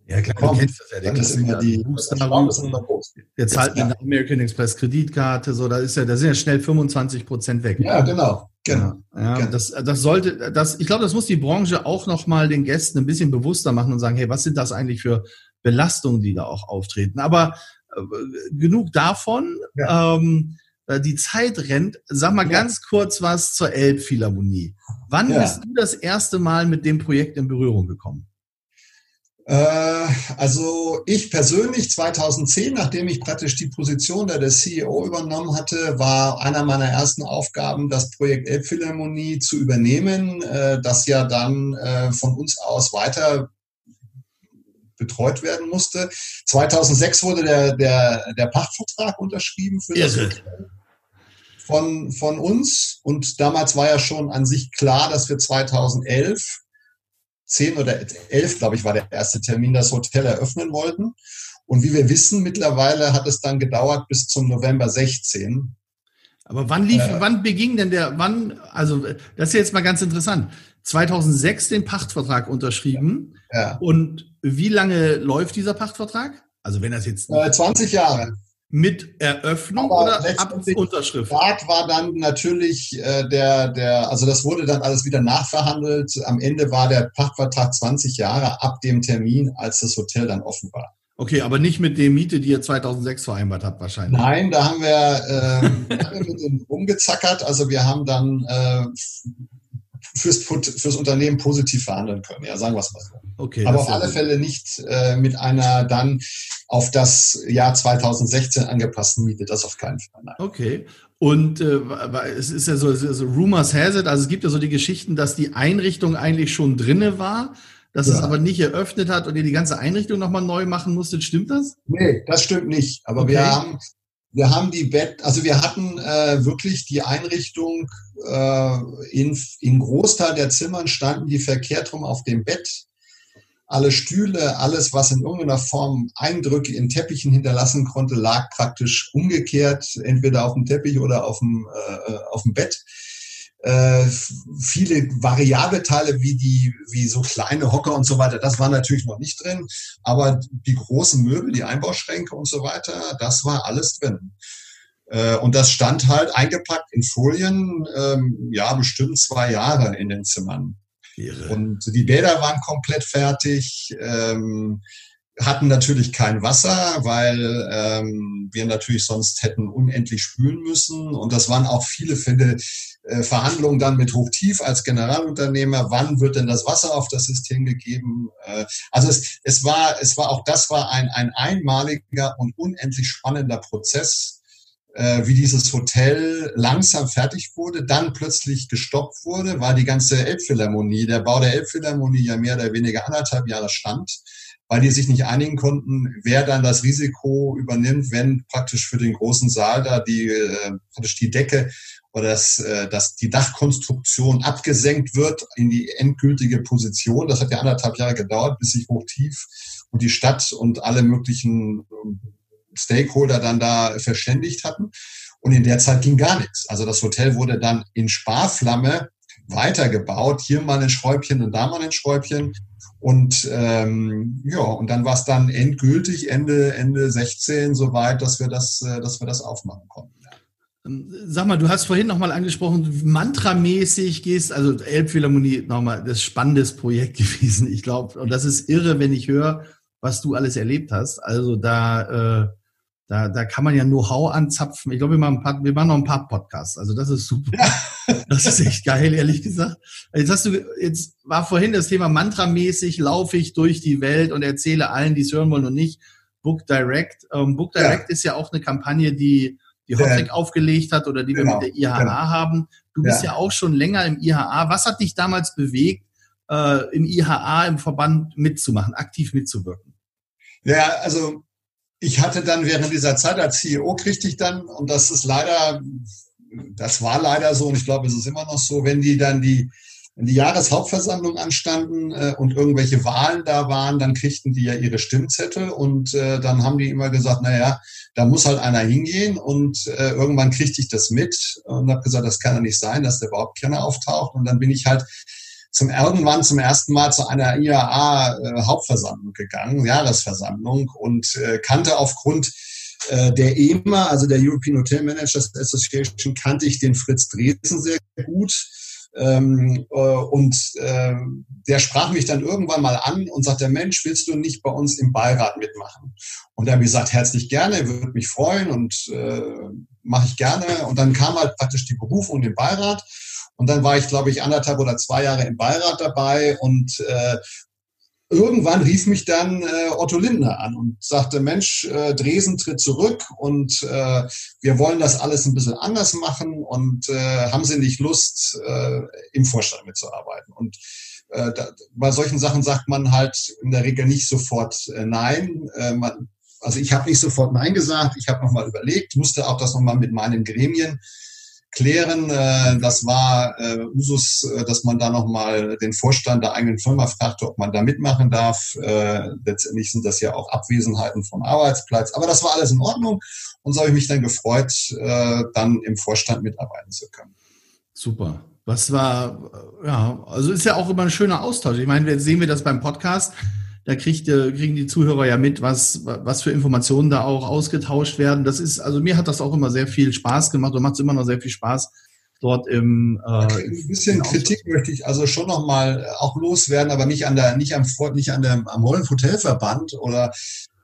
ja, klar, Komm, du kennst das ja. Der das ist immer die, der zahlt mit einer American Express Kreditkarte, so, da ist ja, da sind ja schnell 25 Prozent weg. Ja, genau. Genau. Ja, genau. Das, das sollte, das, ich glaube, das muss die Branche auch nochmal den Gästen ein bisschen bewusster machen und sagen, hey, was sind das eigentlich für Belastungen, die da auch auftreten? Aber äh, genug davon. Ja. Ähm, äh, die Zeit rennt. Sag mal ja. ganz kurz was zur Elbphilharmonie. Wann ja. bist du das erste Mal mit dem Projekt in Berührung gekommen? Äh, also ich persönlich 2010, nachdem ich praktisch die Position der, der CEO übernommen hatte, war einer meiner ersten Aufgaben, das Projekt Elbphilharmonie zu übernehmen, äh, das ja dann äh, von uns aus weiter betreut werden musste. 2006 wurde der, der, der Pachtvertrag unterschrieben für das von, von uns und damals war ja schon an sich klar, dass wir 2011 zehn oder elf, glaube ich, war der erste Termin, das Hotel eröffnen wollten. Und wie wir wissen, mittlerweile hat es dann gedauert bis zum November 16. Aber wann lief, äh, wann beging denn der, wann, also das ist jetzt mal ganz interessant. 2006 den Pachtvertrag unterschrieben. Ja. Und wie lange läuft dieser Pachtvertrag? Also wenn das jetzt. Äh, 20 Jahre. Mit Eröffnung Aber oder ab Unterschrift? Start war dann natürlich äh, der, der, also das wurde dann alles wieder nachverhandelt. Am Ende war der Pachtvertrag 20 Jahre ab dem Termin, als das Hotel dann offen war. Okay, aber nicht mit der Miete, die ihr 2006 vereinbart habt wahrscheinlich. Nein, da haben wir, äh, haben wir mit dem rumgezackert. Also wir haben dann äh, fürs, fürs Unternehmen positiv verhandeln können. Ja, sagen wir es mal so. Okay, Aber auf alle Fälle nicht äh, mit einer dann auf das Jahr 2016 angepassten Miete. Das auf keinen Fall. Nein. Okay. Und äh, es ist ja so, so, Rumors has it, also es gibt ja so die Geschichten, dass die Einrichtung eigentlich schon drinne war, dass ja. es aber nicht eröffnet hat und ihr die ganze Einrichtung nochmal neu machen musstet. Stimmt das? Nee, das stimmt nicht. Aber okay. wir haben wir haben die Bett, also wir hatten äh, wirklich die Einrichtung äh, in, in Großteil der Zimmern standen die verkehrt rum auf dem Bett. Alle Stühle, alles, was in irgendeiner Form Eindrücke in Teppichen hinterlassen konnte, lag praktisch umgekehrt, entweder auf dem Teppich oder auf dem, äh, auf dem Bett äh, viele variable Teile wie die, wie so kleine Hocker und so weiter, das war natürlich noch nicht drin. Aber die großen Möbel, die Einbauschränke und so weiter, das war alles drin. Äh, und das stand halt eingepackt in Folien, ähm, ja, bestimmt zwei Jahre in den Zimmern. Irre. Und die Bäder waren komplett fertig. Ähm, hatten natürlich kein Wasser, weil ähm, wir natürlich sonst hätten unendlich spülen müssen. Und das waren auch viele Fälle äh, Verhandlungen dann mit Hochtief als Generalunternehmer. Wann wird denn das Wasser auf das System gegeben? Äh, also es, es war, es war auch das war ein, ein einmaliger und unendlich spannender Prozess, äh, wie dieses Hotel langsam fertig wurde, dann plötzlich gestoppt wurde, weil die ganze Elbphilharmonie, der Bau der Elbphilharmonie ja mehr oder weniger anderthalb Jahre stand weil die sich nicht einigen konnten, wer dann das Risiko übernimmt, wenn praktisch für den großen Saal da die äh, praktisch die Decke oder dass, äh, dass die Dachkonstruktion abgesenkt wird in die endgültige Position. Das hat ja anderthalb Jahre gedauert, bis sich Hochtief und die Stadt und alle möglichen ähm, Stakeholder dann da verständigt hatten. Und in der Zeit ging gar nichts. Also das Hotel wurde dann in Sparflamme weitergebaut. Hier mal ein Schräubchen und da mal ein Schräubchen. Und ähm, ja, und dann war es dann endgültig Ende Ende 16 soweit, dass wir das, äh, dass wir das aufmachen konnten. Ähm, sag mal, du hast vorhin nochmal angesprochen, mantramäßig gehst, also Elbphilharmonie, nochmal, das spannendes Projekt gewesen, ich glaube. Und das ist irre, wenn ich höre, was du alles erlebt hast. Also da, äh, da, da kann man ja Know-how anzapfen. Ich glaube, wir, machen ein paar, wir machen noch ein paar Podcasts. Also das ist super. Das ist echt geil, ehrlich gesagt. Jetzt hast du, jetzt war vorhin das Thema mantramäßig, laufe ich durch die Welt und erzähle allen, die es hören wollen und nicht. Book Direct. Ähm, Book Direct ja. ist ja auch eine Kampagne, die die Hottek aufgelegt hat oder die genau, wir mit der IHA genau. haben. Du bist ja. ja auch schon länger im IHA. Was hat dich damals bewegt, äh, im IHA, im Verband mitzumachen, aktiv mitzuwirken? Ja, also ich hatte dann während dieser Zeit als CEO kriegte ich dann, und das ist leider, das war leider so, und ich glaube, es ist immer noch so, wenn die dann die wenn die Jahreshauptversammlung anstanden äh, und irgendwelche Wahlen da waren, dann kriegten die ja ihre Stimmzettel und äh, dann haben die immer gesagt, na ja, da muss halt einer hingehen und äh, irgendwann kriegte ich das mit und habe gesagt, das kann ja nicht sein, dass da überhaupt keiner auftaucht und dann bin ich halt zum irgendwann zum ersten Mal zu einer IAA äh, gegangen, Jahresversammlung und äh, kannte aufgrund äh, der EMA, also der European Hotel Managers Association, kannte ich den Fritz Dresen sehr gut ähm, äh, und äh, der sprach mich dann irgendwann mal an und sagte, Mensch, willst du nicht bei uns im Beirat mitmachen? Und er hat gesagt, herzlich gerne, würde mich freuen und äh, mache ich gerne. Und dann kam halt praktisch die Berufung im Beirat. Und dann war ich, glaube ich, anderthalb oder zwei Jahre im Beirat dabei und äh, irgendwann rief mich dann äh, Otto Lindner an und sagte, Mensch, äh, Dresen tritt zurück und äh, wir wollen das alles ein bisschen anders machen und äh, haben Sie nicht Lust, äh, im Vorstand mitzuarbeiten? Und äh, da, bei solchen Sachen sagt man halt in der Regel nicht sofort äh, Nein. Äh, man, also ich habe nicht sofort Nein gesagt, ich habe nochmal überlegt, musste auch das nochmal mit meinen Gremien klären. Äh, das war äh, Usus, äh, dass man da nochmal den Vorstand der eigenen Firma fragte, ob man da mitmachen darf. Letztendlich sind das ja auch Abwesenheiten vom Arbeitsplatz. Aber das war alles in Ordnung. Und so habe ich mich dann gefreut, dann im Vorstand mitarbeiten zu können. Super. Was war, ja, also ist ja auch immer ein schöner Austausch. Ich meine, sehen wir das beim Podcast da kriegt, kriegen die Zuhörer ja mit, was, was für Informationen da auch ausgetauscht werden. Das ist, also mir hat das auch immer sehr viel Spaß gemacht und macht es immer noch sehr viel Spaß dort im. Äh, ein bisschen Kritik möchte ich also schon noch mal auch loswerden, aber nicht an der, nicht am, nicht an der, am Holland Hotelverband oder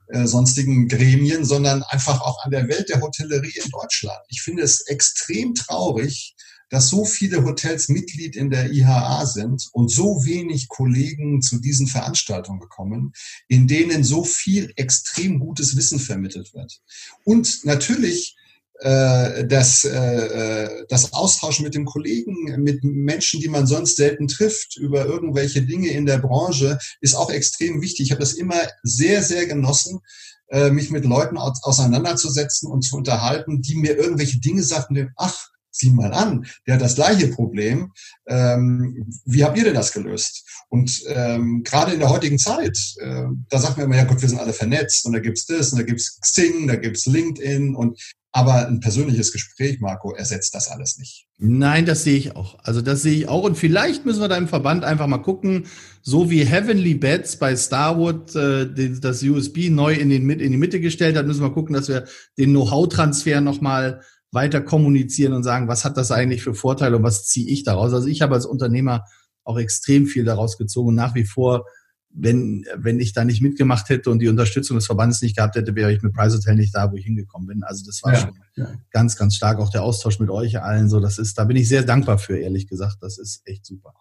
äh, sonstigen Gremien, sondern einfach auch an der Welt der Hotellerie in Deutschland. Ich finde es extrem traurig, dass so viele Hotels Mitglied in der IHA sind und so wenig Kollegen zu diesen Veranstaltungen bekommen, in denen so viel extrem gutes Wissen vermittelt wird. Und natürlich äh, das, äh, äh, das Austauschen mit den Kollegen, mit Menschen, die man sonst selten trifft, über irgendwelche Dinge in der Branche, ist auch extrem wichtig. Ich habe das immer sehr, sehr genossen, äh, mich mit Leuten auseinanderzusetzen und zu unterhalten, die mir irgendwelche Dinge sagten, ach, sieh mal an, der hat das gleiche Problem. Ähm, wie habt ihr denn das gelöst? Und ähm, gerade in der heutigen Zeit, äh, da sagt man immer, ja gut, wir sind alle vernetzt und da gibt's das und da gibt's Xing, da gibt's LinkedIn und aber ein persönliches Gespräch, Marco, ersetzt das alles nicht. Nein, das sehe ich auch. Also das sehe ich auch. Und vielleicht müssen wir da im Verband einfach mal gucken, so wie Heavenly Beds bei Starwood äh, das USB neu in, den, in die Mitte gestellt hat, müssen wir gucken, dass wir den Know-how-Transfer nochmal weiter kommunizieren und sagen, was hat das eigentlich für Vorteile und was ziehe ich daraus? Also ich habe als Unternehmer auch extrem viel daraus gezogen und nach wie vor, wenn, wenn ich da nicht mitgemacht hätte und die Unterstützung des Verbandes nicht gehabt hätte, wäre ich mit Price Hotel nicht da, wo ich hingekommen bin. Also das war ja, schon ja. ganz, ganz stark. Auch der Austausch mit euch allen, so das ist, da bin ich sehr dankbar für, ehrlich gesagt. Das ist echt super.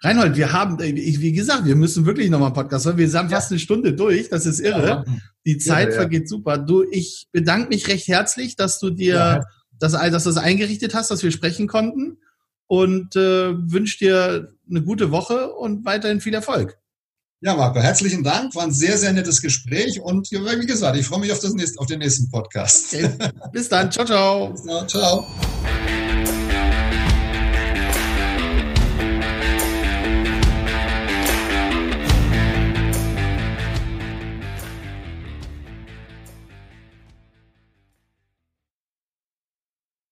Reinhold, wir haben, wie gesagt, wir müssen wirklich nochmal einen Podcast hören. Wir sind fast eine Stunde durch. Das ist irre. Die Zeit ja, vergeht super. Du, ich bedanke mich recht herzlich, dass du dir dass, dass du das eingerichtet hast, dass wir sprechen konnten und äh, wünsche dir eine gute Woche und weiterhin viel Erfolg. Ja, Marco, herzlichen Dank. War ein sehr, sehr nettes Gespräch und wie gesagt, ich freue mich auf, das nächste, auf den nächsten Podcast. Okay. Bis dann. Ciao, ciao. Bis dann. Ciao.